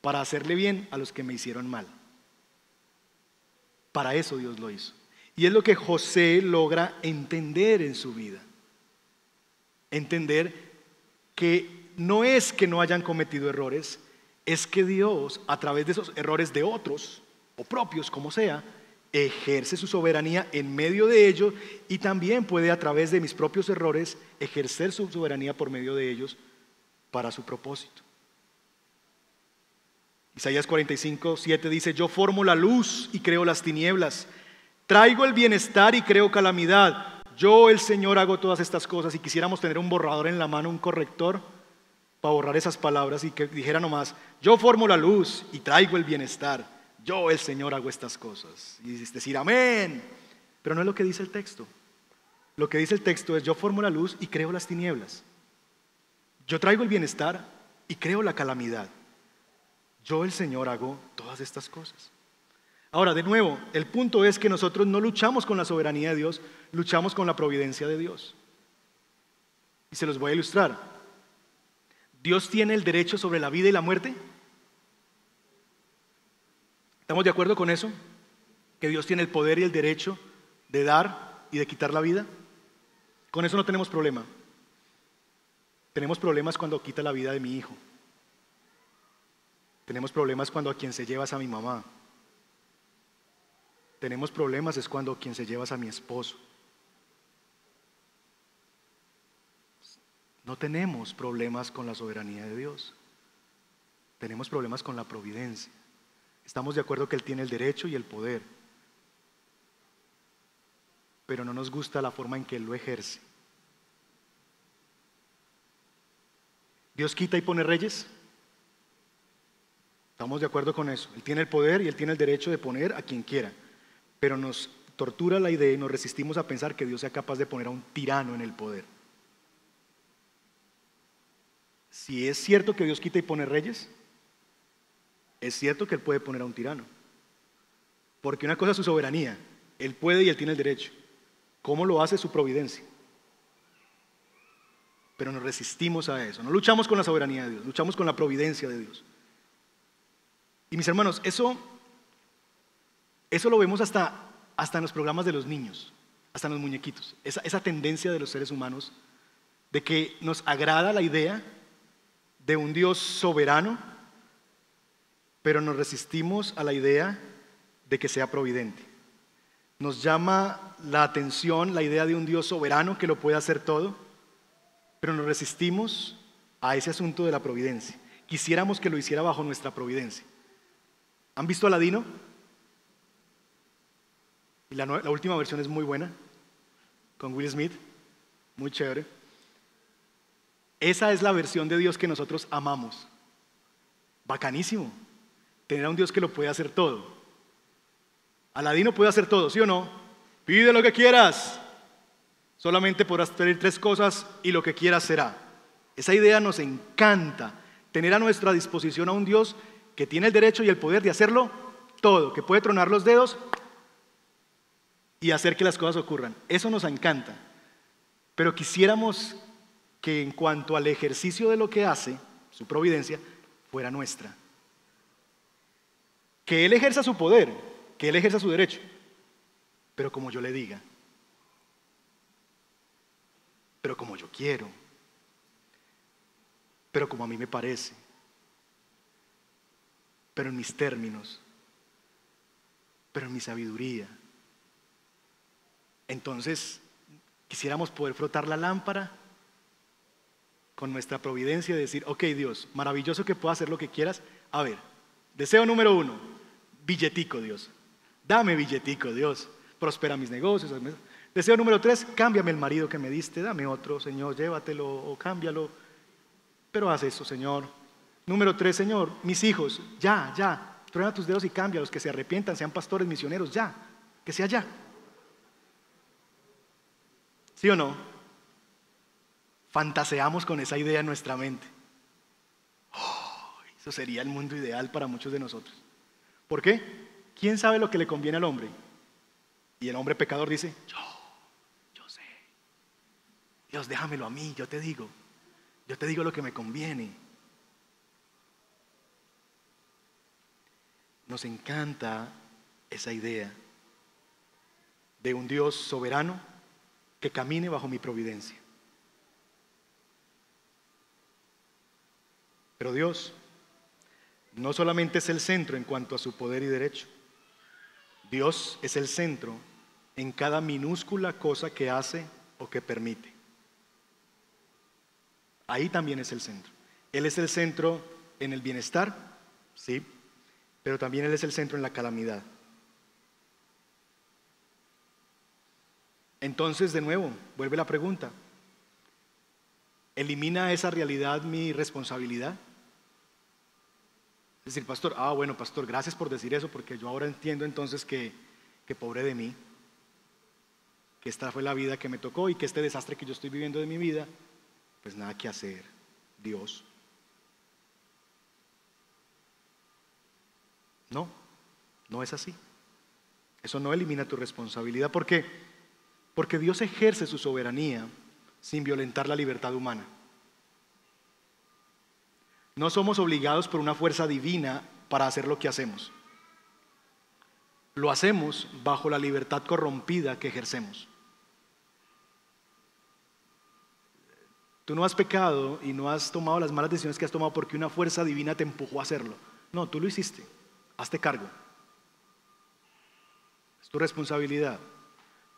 para hacerle bien a los que me hicieron mal. Para eso Dios lo hizo. Y es lo que José logra entender en su vida. Entender que no es que no hayan cometido errores, es que Dios, a través de esos errores de otros, o propios, como sea, ejerce su soberanía en medio de ellos y también puede a través de mis propios errores ejercer su soberanía por medio de ellos para su propósito. Isaías 45, 7 dice, yo formo la luz y creo las tinieblas, traigo el bienestar y creo calamidad. Yo, el Señor, hago todas estas cosas y quisiéramos tener un borrador en la mano, un corrector, para borrar esas palabras y que dijera nomás, yo formo la luz y traigo el bienestar. Yo, el Señor, hago estas cosas. Y decir, amén. Pero no es lo que dice el texto. Lo que dice el texto es, yo formo la luz y creo las tinieblas. Yo traigo el bienestar y creo la calamidad. Yo el Señor hago todas estas cosas. Ahora, de nuevo, el punto es que nosotros no luchamos con la soberanía de Dios, luchamos con la providencia de Dios. Y se los voy a ilustrar. ¿Dios tiene el derecho sobre la vida y la muerte? ¿Estamos de acuerdo con eso? ¿Que Dios tiene el poder y el derecho de dar y de quitar la vida? Con eso no tenemos problema. Tenemos problemas cuando quita la vida de mi hijo. Tenemos problemas cuando a quien se llevas a mi mamá. Tenemos problemas es cuando a quien se llevas a mi esposo. No tenemos problemas con la soberanía de Dios. Tenemos problemas con la providencia. Estamos de acuerdo que Él tiene el derecho y el poder. Pero no nos gusta la forma en que Él lo ejerce. ¿Dios quita y pone reyes? Estamos de acuerdo con eso. Él tiene el poder y él tiene el derecho de poner a quien quiera. Pero nos tortura la idea y nos resistimos a pensar que Dios sea capaz de poner a un tirano en el poder. Si es cierto que Dios quita y pone reyes, es cierto que Él puede poner a un tirano. Porque una cosa es su soberanía. Él puede y Él tiene el derecho. ¿Cómo lo hace su providencia? Pero nos resistimos a eso. No luchamos con la soberanía de Dios, luchamos con la providencia de Dios. Y mis hermanos, eso, eso lo vemos hasta, hasta en los programas de los niños, hasta en los muñequitos. Esa, esa tendencia de los seres humanos de que nos agrada la idea de un Dios soberano, pero nos resistimos a la idea de que sea providente. Nos llama la atención la idea de un Dios soberano que lo puede hacer todo, pero nos resistimos a ese asunto de la providencia. Quisiéramos que lo hiciera bajo nuestra providencia. ¿Han visto Aladino? Y la, última versión es muy buena, con Will Smith, muy chévere. Esa es la versión de Dios que nosotros amamos. Bacanísimo. Tener a un Dios que lo puede hacer todo. Aladino puede hacer todo, ¿sí o no? Pide lo que quieras. Solamente podrás pedir tres cosas y lo que quieras será. Esa idea nos encanta. Tener a nuestra disposición a un Dios que tiene el derecho y el poder de hacerlo todo, que puede tronar los dedos y hacer que las cosas ocurran. Eso nos encanta. Pero quisiéramos que en cuanto al ejercicio de lo que hace, su providencia, fuera nuestra. Que Él ejerza su poder, que Él ejerza su derecho, pero como yo le diga, pero como yo quiero, pero como a mí me parece, pero en mis términos, pero en mi sabiduría. Entonces, quisiéramos poder frotar la lámpara con nuestra providencia y decir, ok Dios, maravilloso que pueda hacer lo que quieras. A ver, deseo número uno, billetico Dios. Dame billetico Dios. Prospera mis negocios. Deseo número tres, cámbiame el marido que me diste, dame otro, Señor, llévatelo o cámbialo. Pero haz eso, Señor. Número tres, Señor, mis hijos, ya, ya, truena tus dedos y cámbialos, que se arrepientan, sean pastores, misioneros, ya, que sea ya. ¿Sí o no? Fantaseamos con esa idea en nuestra mente. Oh, eso sería el mundo ideal para muchos de nosotros. ¿Por qué? ¿Quién sabe lo que le conviene al hombre? Y el hombre pecador dice, yo, yo sé. Dios, déjamelo a mí, yo te digo. Yo te digo lo que me conviene. Nos encanta esa idea de un Dios soberano que camine bajo mi providencia. Pero Dios no solamente es el centro en cuanto a su poder y derecho, Dios es el centro en cada minúscula cosa que hace o que permite. Ahí también es el centro. Él es el centro en el bienestar, sí, pero también Él es el centro en la calamidad. Entonces, de nuevo, vuelve la pregunta. ¿Elimina esa realidad mi responsabilidad? Es decir, pastor, ah, bueno, pastor, gracias por decir eso, porque yo ahora entiendo entonces que, que pobre de mí, que esta fue la vida que me tocó y que este desastre que yo estoy viviendo de mi vida, pues nada que hacer, Dios. No, no es así. Eso no elimina tu responsabilidad porque porque Dios ejerce su soberanía sin violentar la libertad humana. No somos obligados por una fuerza divina para hacer lo que hacemos. Lo hacemos bajo la libertad corrompida que ejercemos. Tú no has pecado y no has tomado las malas decisiones que has tomado porque una fuerza divina te empujó a hacerlo. No, tú lo hiciste. Hazte cargo. Es tu responsabilidad.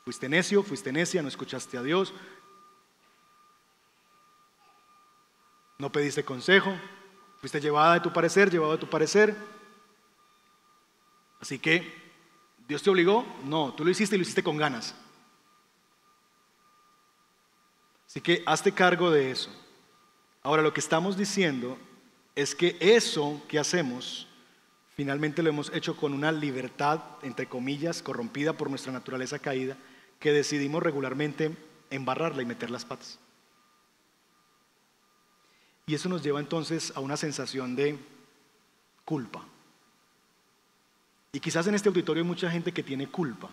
Fuiste necio, fuiste necia, no escuchaste a Dios, no pediste consejo, fuiste llevada de tu parecer, llevado de tu parecer. Así que, ¿Dios te obligó? No, tú lo hiciste y lo hiciste con ganas. Así que hazte cargo de eso. Ahora, lo que estamos diciendo es que eso que hacemos, finalmente lo hemos hecho con una libertad, entre comillas, corrompida por nuestra naturaleza caída, que decidimos regularmente embarrarla y meter las patas. Y eso nos lleva entonces a una sensación de culpa. Y quizás en este auditorio hay mucha gente que tiene culpa.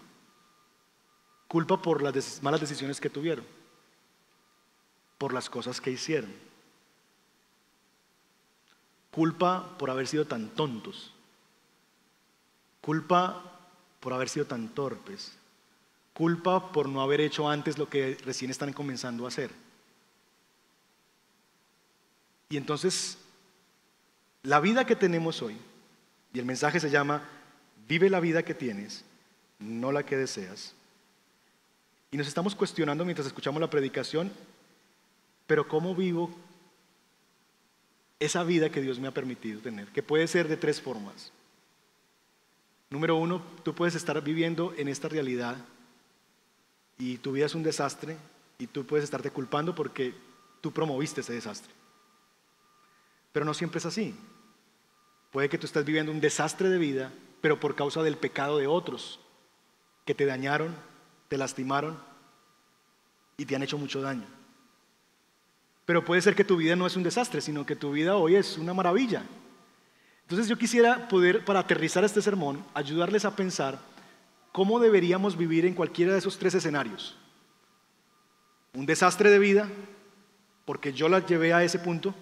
Culpa por las malas decisiones que tuvieron, por las cosas que hicieron. Culpa por haber sido tan tontos. Culpa por haber sido tan torpes culpa por no haber hecho antes lo que recién están comenzando a hacer. Y entonces, la vida que tenemos hoy, y el mensaje se llama, vive la vida que tienes, no la que deseas. Y nos estamos cuestionando mientras escuchamos la predicación, pero ¿cómo vivo esa vida que Dios me ha permitido tener, que puede ser de tres formas. Número uno, tú puedes estar viviendo en esta realidad y tu vida es un desastre y tú puedes estarte culpando porque tú promoviste ese desastre. Pero no siempre es así. Puede que tú estés viviendo un desastre de vida, pero por causa del pecado de otros que te dañaron, te lastimaron y te han hecho mucho daño. Pero puede ser que tu vida no es un desastre, sino que tu vida hoy es una maravilla. Entonces yo quisiera poder, para aterrizar este sermón, ayudarles a pensar cómo deberíamos vivir en cualquiera de esos tres escenarios. Un desastre de vida, porque yo la llevé a ese punto,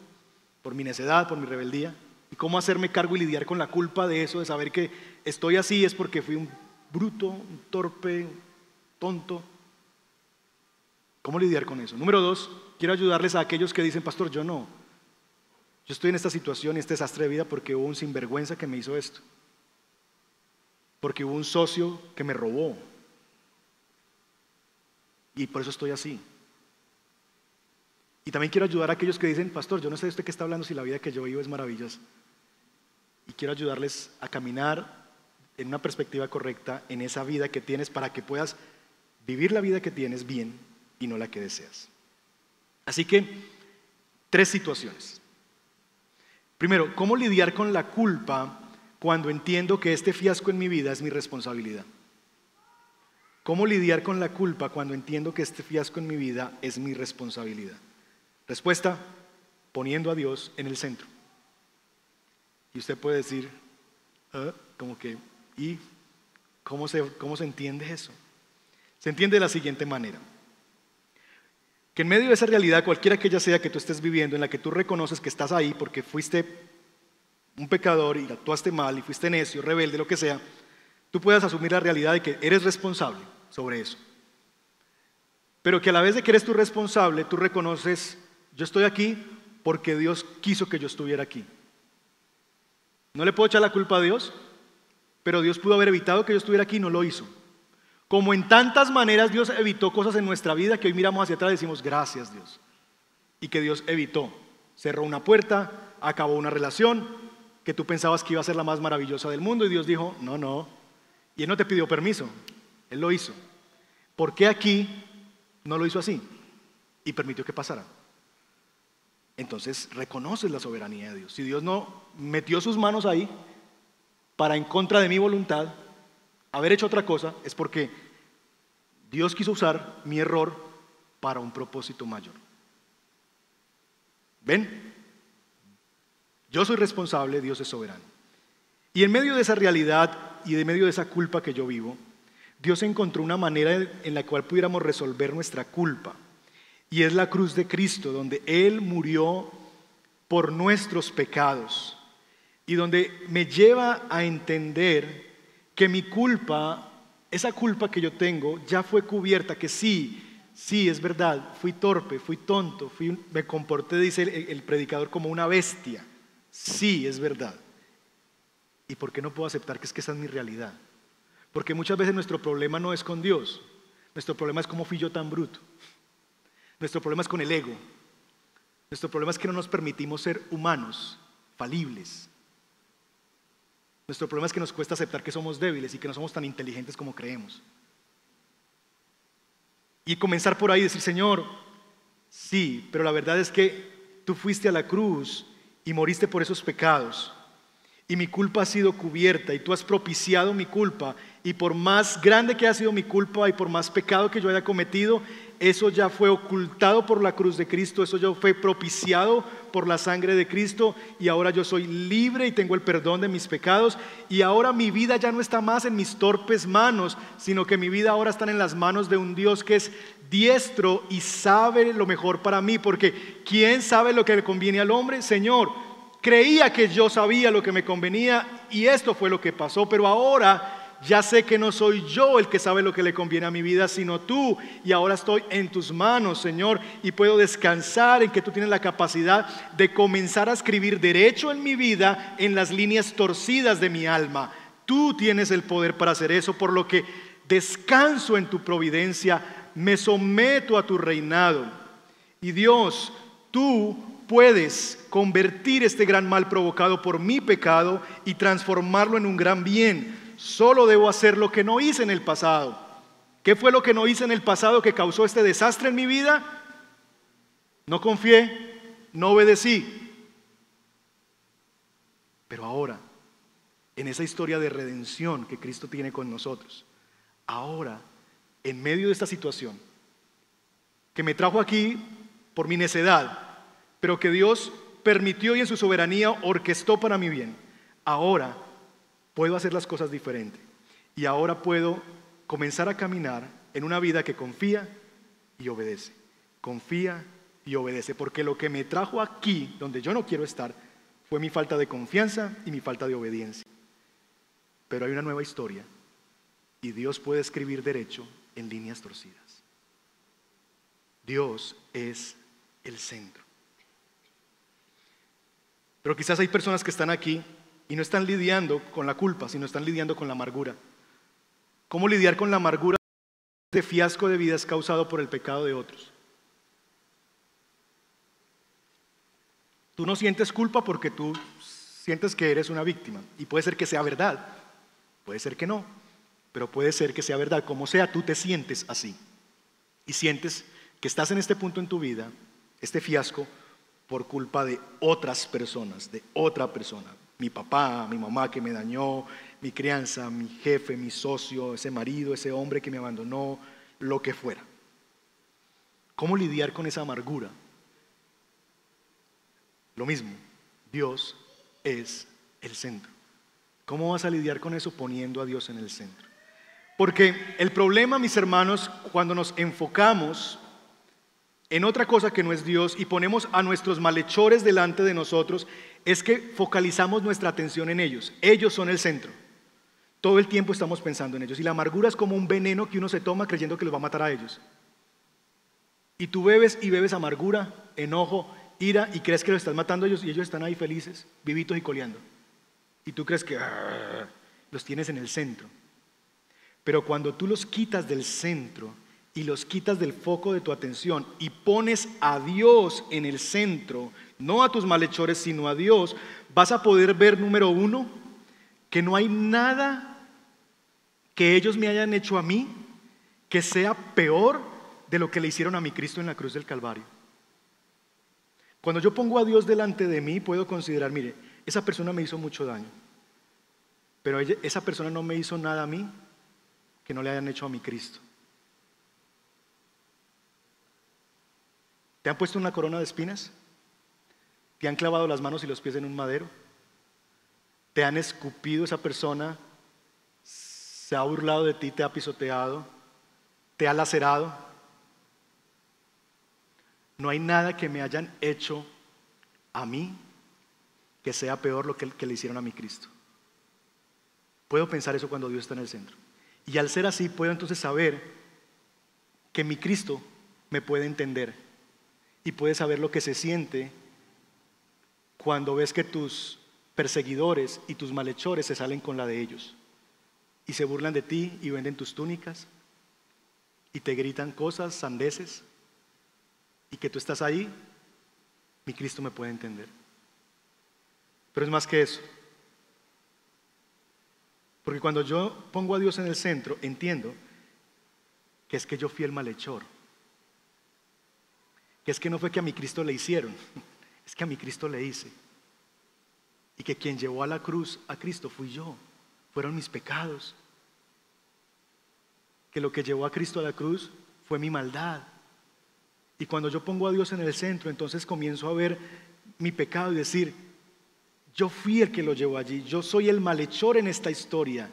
por mi necedad, por mi rebeldía, y cómo hacerme cargo y lidiar con la culpa de eso, de saber que estoy así es porque fui un bruto, un torpe, tonto. ¿Cómo lidiar con eso? Número dos, quiero ayudarles a aquellos que dicen, pastor, yo no. Yo estoy en esta situación y este desastre de vida porque hubo un sinvergüenza que me hizo esto. Porque hubo un socio que me robó. Y por eso estoy así. Y también quiero ayudar a aquellos que dicen, pastor, yo no sé de usted qué está hablando si la vida que yo vivo es maravillosa. Y quiero ayudarles a caminar en una perspectiva correcta en esa vida que tienes para que puedas vivir la vida que tienes bien y no la que deseas. Así que, tres situaciones. Primero, ¿cómo lidiar con la culpa cuando entiendo que este fiasco en mi vida es mi responsabilidad? ¿Cómo lidiar con la culpa cuando entiendo que este fiasco en mi vida es mi responsabilidad? Respuesta, poniendo a Dios en el centro. Y usted puede decir, ah, como que, ¿y cómo se, cómo se entiende eso? Se entiende de la siguiente manera. Que en medio de esa realidad, cualquiera que ella sea que tú estés viviendo, en la que tú reconoces que estás ahí porque fuiste un pecador y actuaste mal y fuiste necio, rebelde, lo que sea, tú puedas asumir la realidad de que eres responsable sobre eso. Pero que a la vez de que eres tú responsable, tú reconoces, yo estoy aquí porque Dios quiso que yo estuviera aquí. No le puedo echar la culpa a Dios, pero Dios pudo haber evitado que yo estuviera aquí y no lo hizo. Como en tantas maneras Dios evitó cosas en nuestra vida que hoy miramos hacia atrás y decimos, gracias Dios. Y que Dios evitó. Cerró una puerta, acabó una relación que tú pensabas que iba a ser la más maravillosa del mundo y Dios dijo, no, no. Y Él no te pidió permiso, Él lo hizo. ¿Por qué aquí no lo hizo así? Y permitió que pasara. Entonces reconoces la soberanía de Dios. Si Dios no metió sus manos ahí para en contra de mi voluntad, haber hecho otra cosa es porque Dios quiso usar mi error para un propósito mayor. ¿Ven? Yo soy responsable, Dios es soberano. Y en medio de esa realidad y en medio de esa culpa que yo vivo, Dios encontró una manera en la cual pudiéramos resolver nuestra culpa. Y es la cruz de Cristo, donde Él murió por nuestros pecados. Y donde me lleva a entender que mi culpa, esa culpa que yo tengo, ya fue cubierta, que sí, sí, es verdad, fui torpe, fui tonto, fui, me comporté, dice el, el predicador, como una bestia. Sí, es verdad. ¿Y por qué no puedo aceptar que es que esa es mi realidad? Porque muchas veces nuestro problema no es con Dios, nuestro problema es cómo fui yo tan bruto. Nuestro problema es con el ego. Nuestro problema es que no nos permitimos ser humanos, falibles, nuestro problema es que nos cuesta aceptar que somos débiles y que no somos tan inteligentes como creemos. Y comenzar por ahí decir, Señor, sí, pero la verdad es que tú fuiste a la cruz y moriste por esos pecados. Y mi culpa ha sido cubierta y tú has propiciado mi culpa. Y por más grande que ha sido mi culpa y por más pecado que yo haya cometido, eso ya fue ocultado por la cruz de Cristo, eso ya fue propiciado por la sangre de Cristo y ahora yo soy libre y tengo el perdón de mis pecados y ahora mi vida ya no está más en mis torpes manos, sino que mi vida ahora está en las manos de un Dios que es diestro y sabe lo mejor para mí, porque ¿quién sabe lo que le conviene al hombre? Señor, creía que yo sabía lo que me convenía y esto fue lo que pasó, pero ahora ya sé que no soy yo el que sabe lo que le conviene a mi vida, sino tú. Y ahora estoy en tus manos, Señor, y puedo descansar en que tú tienes la capacidad de comenzar a escribir derecho en mi vida en las líneas torcidas de mi alma. Tú tienes el poder para hacer eso, por lo que descanso en tu providencia, me someto a tu reinado. Y Dios, tú puedes convertir este gran mal provocado por mi pecado y transformarlo en un gran bien. Solo debo hacer lo que no hice en el pasado. ¿Qué fue lo que no hice en el pasado que causó este desastre en mi vida? No confié, no obedecí. Pero ahora, en esa historia de redención que Cristo tiene con nosotros, ahora, en medio de esta situación, que me trajo aquí por mi necedad, pero que Dios permitió y en su soberanía orquestó para mi bien. Ahora puedo hacer las cosas diferente y ahora puedo comenzar a caminar en una vida que confía y obedece. Confía y obedece, porque lo que me trajo aquí, donde yo no quiero estar, fue mi falta de confianza y mi falta de obediencia. Pero hay una nueva historia y Dios puede escribir derecho en líneas torcidas. Dios es el centro. Pero quizás hay personas que están aquí y no están lidiando con la culpa, sino están lidiando con la amargura. ¿Cómo lidiar con la amargura de fiasco de vida es causado por el pecado de otros? Tú no sientes culpa porque tú sientes que eres una víctima. Y puede ser que sea verdad, puede ser que no, pero puede ser que sea verdad. Como sea, tú te sientes así. Y sientes que estás en este punto en tu vida, este fiasco, por culpa de otras personas, de otra persona. Mi papá, mi mamá que me dañó, mi crianza, mi jefe, mi socio, ese marido, ese hombre que me abandonó, lo que fuera. ¿Cómo lidiar con esa amargura? Lo mismo, Dios es el centro. ¿Cómo vas a lidiar con eso poniendo a Dios en el centro? Porque el problema, mis hermanos, cuando nos enfocamos en otra cosa que no es Dios y ponemos a nuestros malhechores delante de nosotros, es que focalizamos nuestra atención en ellos. Ellos son el centro. Todo el tiempo estamos pensando en ellos. Y la amargura es como un veneno que uno se toma creyendo que los va a matar a ellos. Y tú bebes y bebes amargura, enojo, ira y crees que los estás matando a ellos y ellos están ahí felices, vivitos y coleando. Y tú crees que ah, los tienes en el centro. Pero cuando tú los quitas del centro, y los quitas del foco de tu atención y pones a Dios en el centro, no a tus malhechores, sino a Dios, vas a poder ver, número uno, que no hay nada que ellos me hayan hecho a mí que sea peor de lo que le hicieron a mi Cristo en la cruz del Calvario. Cuando yo pongo a Dios delante de mí, puedo considerar, mire, esa persona me hizo mucho daño, pero esa persona no me hizo nada a mí que no le hayan hecho a mi Cristo. ¿Te han puesto una corona de espinas? ¿Te han clavado las manos y los pies en un madero? ¿Te han escupido esa persona? ¿Se ha burlado de ti? ¿Te ha pisoteado? ¿Te ha lacerado? No hay nada que me hayan hecho a mí que sea peor lo que, que le hicieron a mi Cristo. Puedo pensar eso cuando Dios está en el centro. Y al ser así, puedo entonces saber que mi Cristo me puede entender y puedes saber lo que se siente cuando ves que tus perseguidores y tus malhechores se salen con la de ellos y se burlan de ti y venden tus túnicas y te gritan cosas, sandeces y que tú estás ahí, mi Cristo me puede entender. Pero es más que eso. Porque cuando yo pongo a Dios en el centro, entiendo que es que yo fui el malhechor que es que no fue que a mi Cristo le hicieron, es que a mi Cristo le hice. Y que quien llevó a la cruz a Cristo fui yo, fueron mis pecados. Que lo que llevó a Cristo a la cruz fue mi maldad. Y cuando yo pongo a Dios en el centro, entonces comienzo a ver mi pecado y decir, yo fui el que lo llevó allí, yo soy el malhechor en esta historia.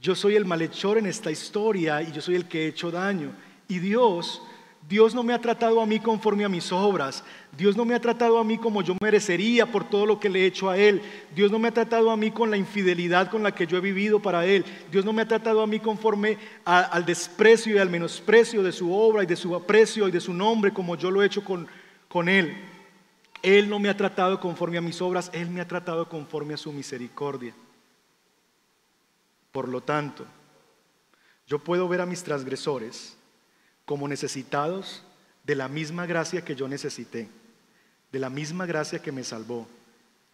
Yo soy el malhechor en esta historia y yo soy el que he hecho daño. Y Dios Dios no me ha tratado a mí conforme a mis obras. Dios no me ha tratado a mí como yo merecería por todo lo que le he hecho a Él. Dios no me ha tratado a mí con la infidelidad con la que yo he vivido para Él. Dios no me ha tratado a mí conforme al desprecio y al menosprecio de su obra y de su aprecio y de su nombre como yo lo he hecho con, con Él. Él no me ha tratado conforme a mis obras, Él me ha tratado conforme a su misericordia. Por lo tanto, yo puedo ver a mis transgresores como necesitados de la misma gracia que yo necesité. de la misma gracia que me salvó,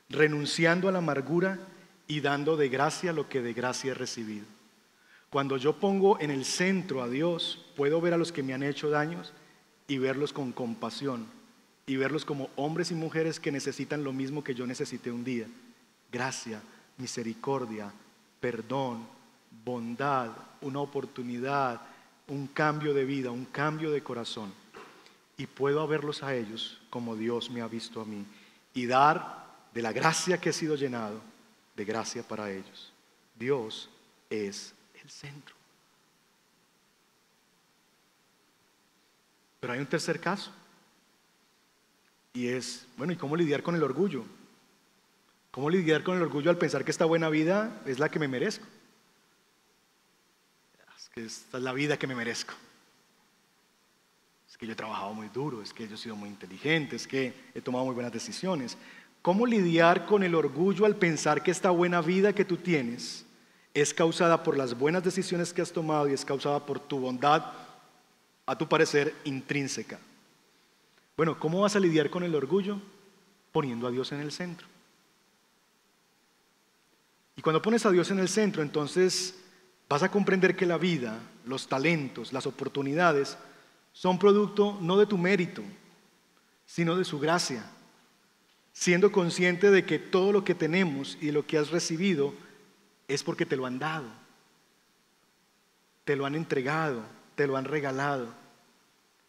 renunciando a la amargura y dando de gracia lo que de gracia he recibido. Cuando yo pongo en el centro a Dios, puedo ver a los que me han hecho daños y verlos con compasión y verlos como hombres y mujeres que necesitan lo mismo que yo necesité un día. Gracia, misericordia, perdón, bondad, una oportunidad, un cambio de vida, un cambio de corazón. Y puedo verlos a ellos como Dios me ha visto a mí y dar de la gracia que he sido llenado, de gracia para ellos. Dios es el centro. Pero hay un tercer caso. Y es, bueno, ¿y cómo lidiar con el orgullo? ¿Cómo lidiar con el orgullo al pensar que esta buena vida es la que me merezco? Esta es la vida que me merezco. Es que yo he trabajado muy duro, es que yo he sido muy inteligente, es que he tomado muy buenas decisiones. ¿Cómo lidiar con el orgullo al pensar que esta buena vida que tú tienes es causada por las buenas decisiones que has tomado y es causada por tu bondad, a tu parecer, intrínseca? Bueno, ¿cómo vas a lidiar con el orgullo? Poniendo a Dios en el centro. Y cuando pones a Dios en el centro, entonces vas a comprender que la vida, los talentos, las oportunidades, son producto no de tu mérito, sino de su gracia. Siendo consciente de que todo lo que tenemos y lo que has recibido es porque te lo han dado, te lo han entregado, te lo han regalado.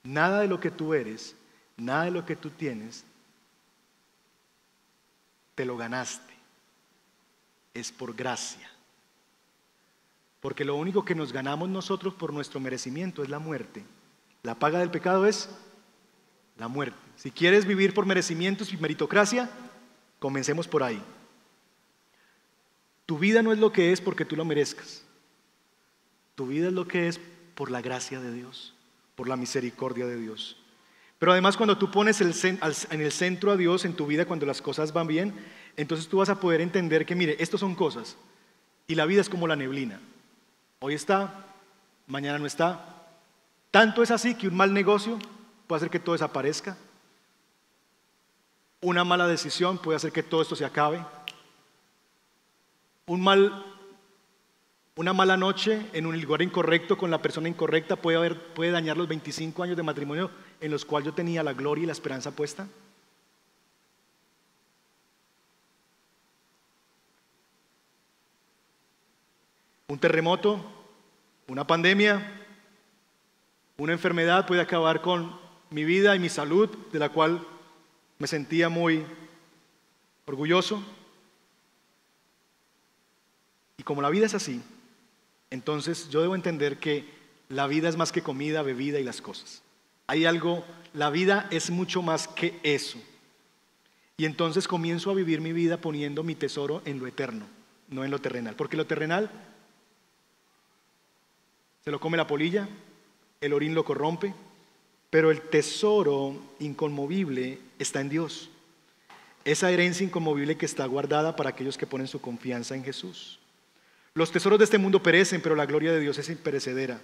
Nada de lo que tú eres, nada de lo que tú tienes, te lo ganaste es por gracia. Porque lo único que nos ganamos nosotros por nuestro merecimiento es la muerte. La paga del pecado es la muerte. Si quieres vivir por merecimientos y meritocracia, comencemos por ahí. Tu vida no es lo que es porque tú lo merezcas. Tu vida es lo que es por la gracia de Dios, por la misericordia de Dios. Pero además cuando tú pones en el centro a Dios en tu vida, cuando las cosas van bien, entonces tú vas a poder entender que, mire, estos son cosas. Y la vida es como la neblina. Hoy está, mañana no está. Tanto es así que un mal negocio puede hacer que todo desaparezca. Una mala decisión puede hacer que todo esto se acabe. Un mal, una mala noche en un lugar incorrecto con la persona incorrecta puede, haber, puede dañar los 25 años de matrimonio en los cuales yo tenía la gloria y la esperanza puesta. Un terremoto, una pandemia, una enfermedad puede acabar con mi vida y mi salud, de la cual me sentía muy orgulloso. Y como la vida es así, entonces yo debo entender que la vida es más que comida, bebida y las cosas. Hay algo, la vida es mucho más que eso. Y entonces comienzo a vivir mi vida poniendo mi tesoro en lo eterno, no en lo terrenal. Porque lo terrenal se lo come la polilla, el orín lo corrompe, pero el tesoro inconmovible está en Dios. Esa herencia inconmovible que está guardada para aquellos que ponen su confianza en Jesús. Los tesoros de este mundo perecen, pero la gloria de Dios es imperecedera.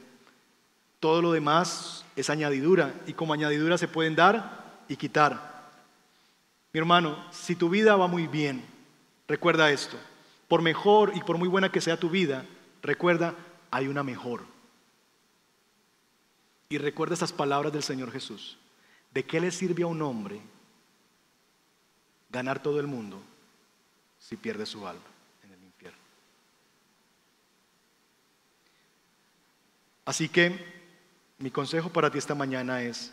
Todo lo demás es añadidura y como añadidura se pueden dar y quitar. Mi hermano, si tu vida va muy bien, recuerda esto. Por mejor y por muy buena que sea tu vida, recuerda, hay una mejor. Y recuerda esas palabras del Señor Jesús. ¿De qué le sirve a un hombre ganar todo el mundo si pierde su alma en el infierno? Así que mi consejo para ti esta mañana es,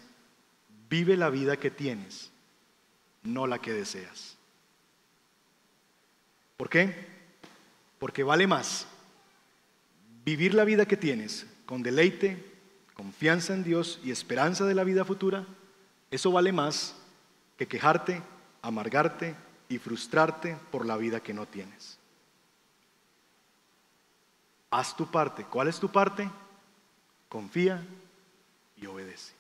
vive la vida que tienes, no la que deseas. ¿Por qué? Porque vale más vivir la vida que tienes con deleite, confianza en Dios y esperanza de la vida futura, eso vale más que quejarte, amargarte y frustrarte por la vida que no tienes. Haz tu parte. ¿Cuál es tu parte? Confía y obedece.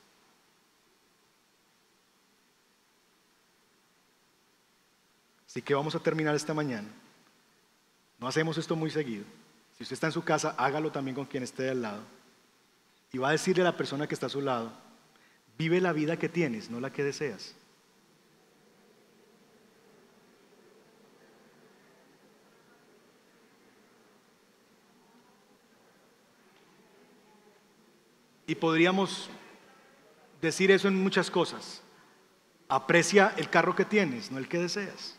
Así que vamos a terminar esta mañana. No hacemos esto muy seguido. Si usted está en su casa, hágalo también con quien esté al lado. Y va a decirle a la persona que está a su lado, vive la vida que tienes, no la que deseas. Y podríamos decir eso en muchas cosas. Aprecia el carro que tienes, no el que deseas.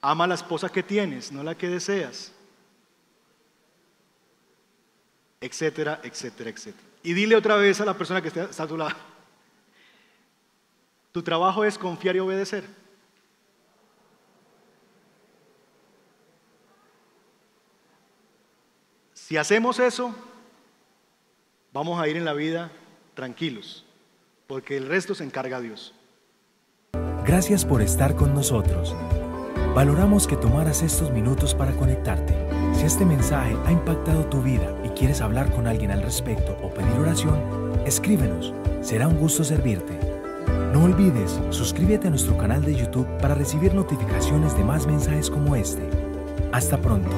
Ama la esposa que tienes, no la que deseas. Etcétera, etcétera, etcétera. Y dile otra vez a la persona que está a tu lado. Tu trabajo es confiar y obedecer. Si hacemos eso, vamos a ir en la vida tranquilos, porque el resto se encarga Dios. Gracias por estar con nosotros. Valoramos que tomaras estos minutos para conectarte. Si este mensaje ha impactado tu vida quieres hablar con alguien al respecto o pedir oración, escríbenos. Será un gusto servirte. No olvides, suscríbete a nuestro canal de YouTube para recibir notificaciones de más mensajes como este. Hasta pronto.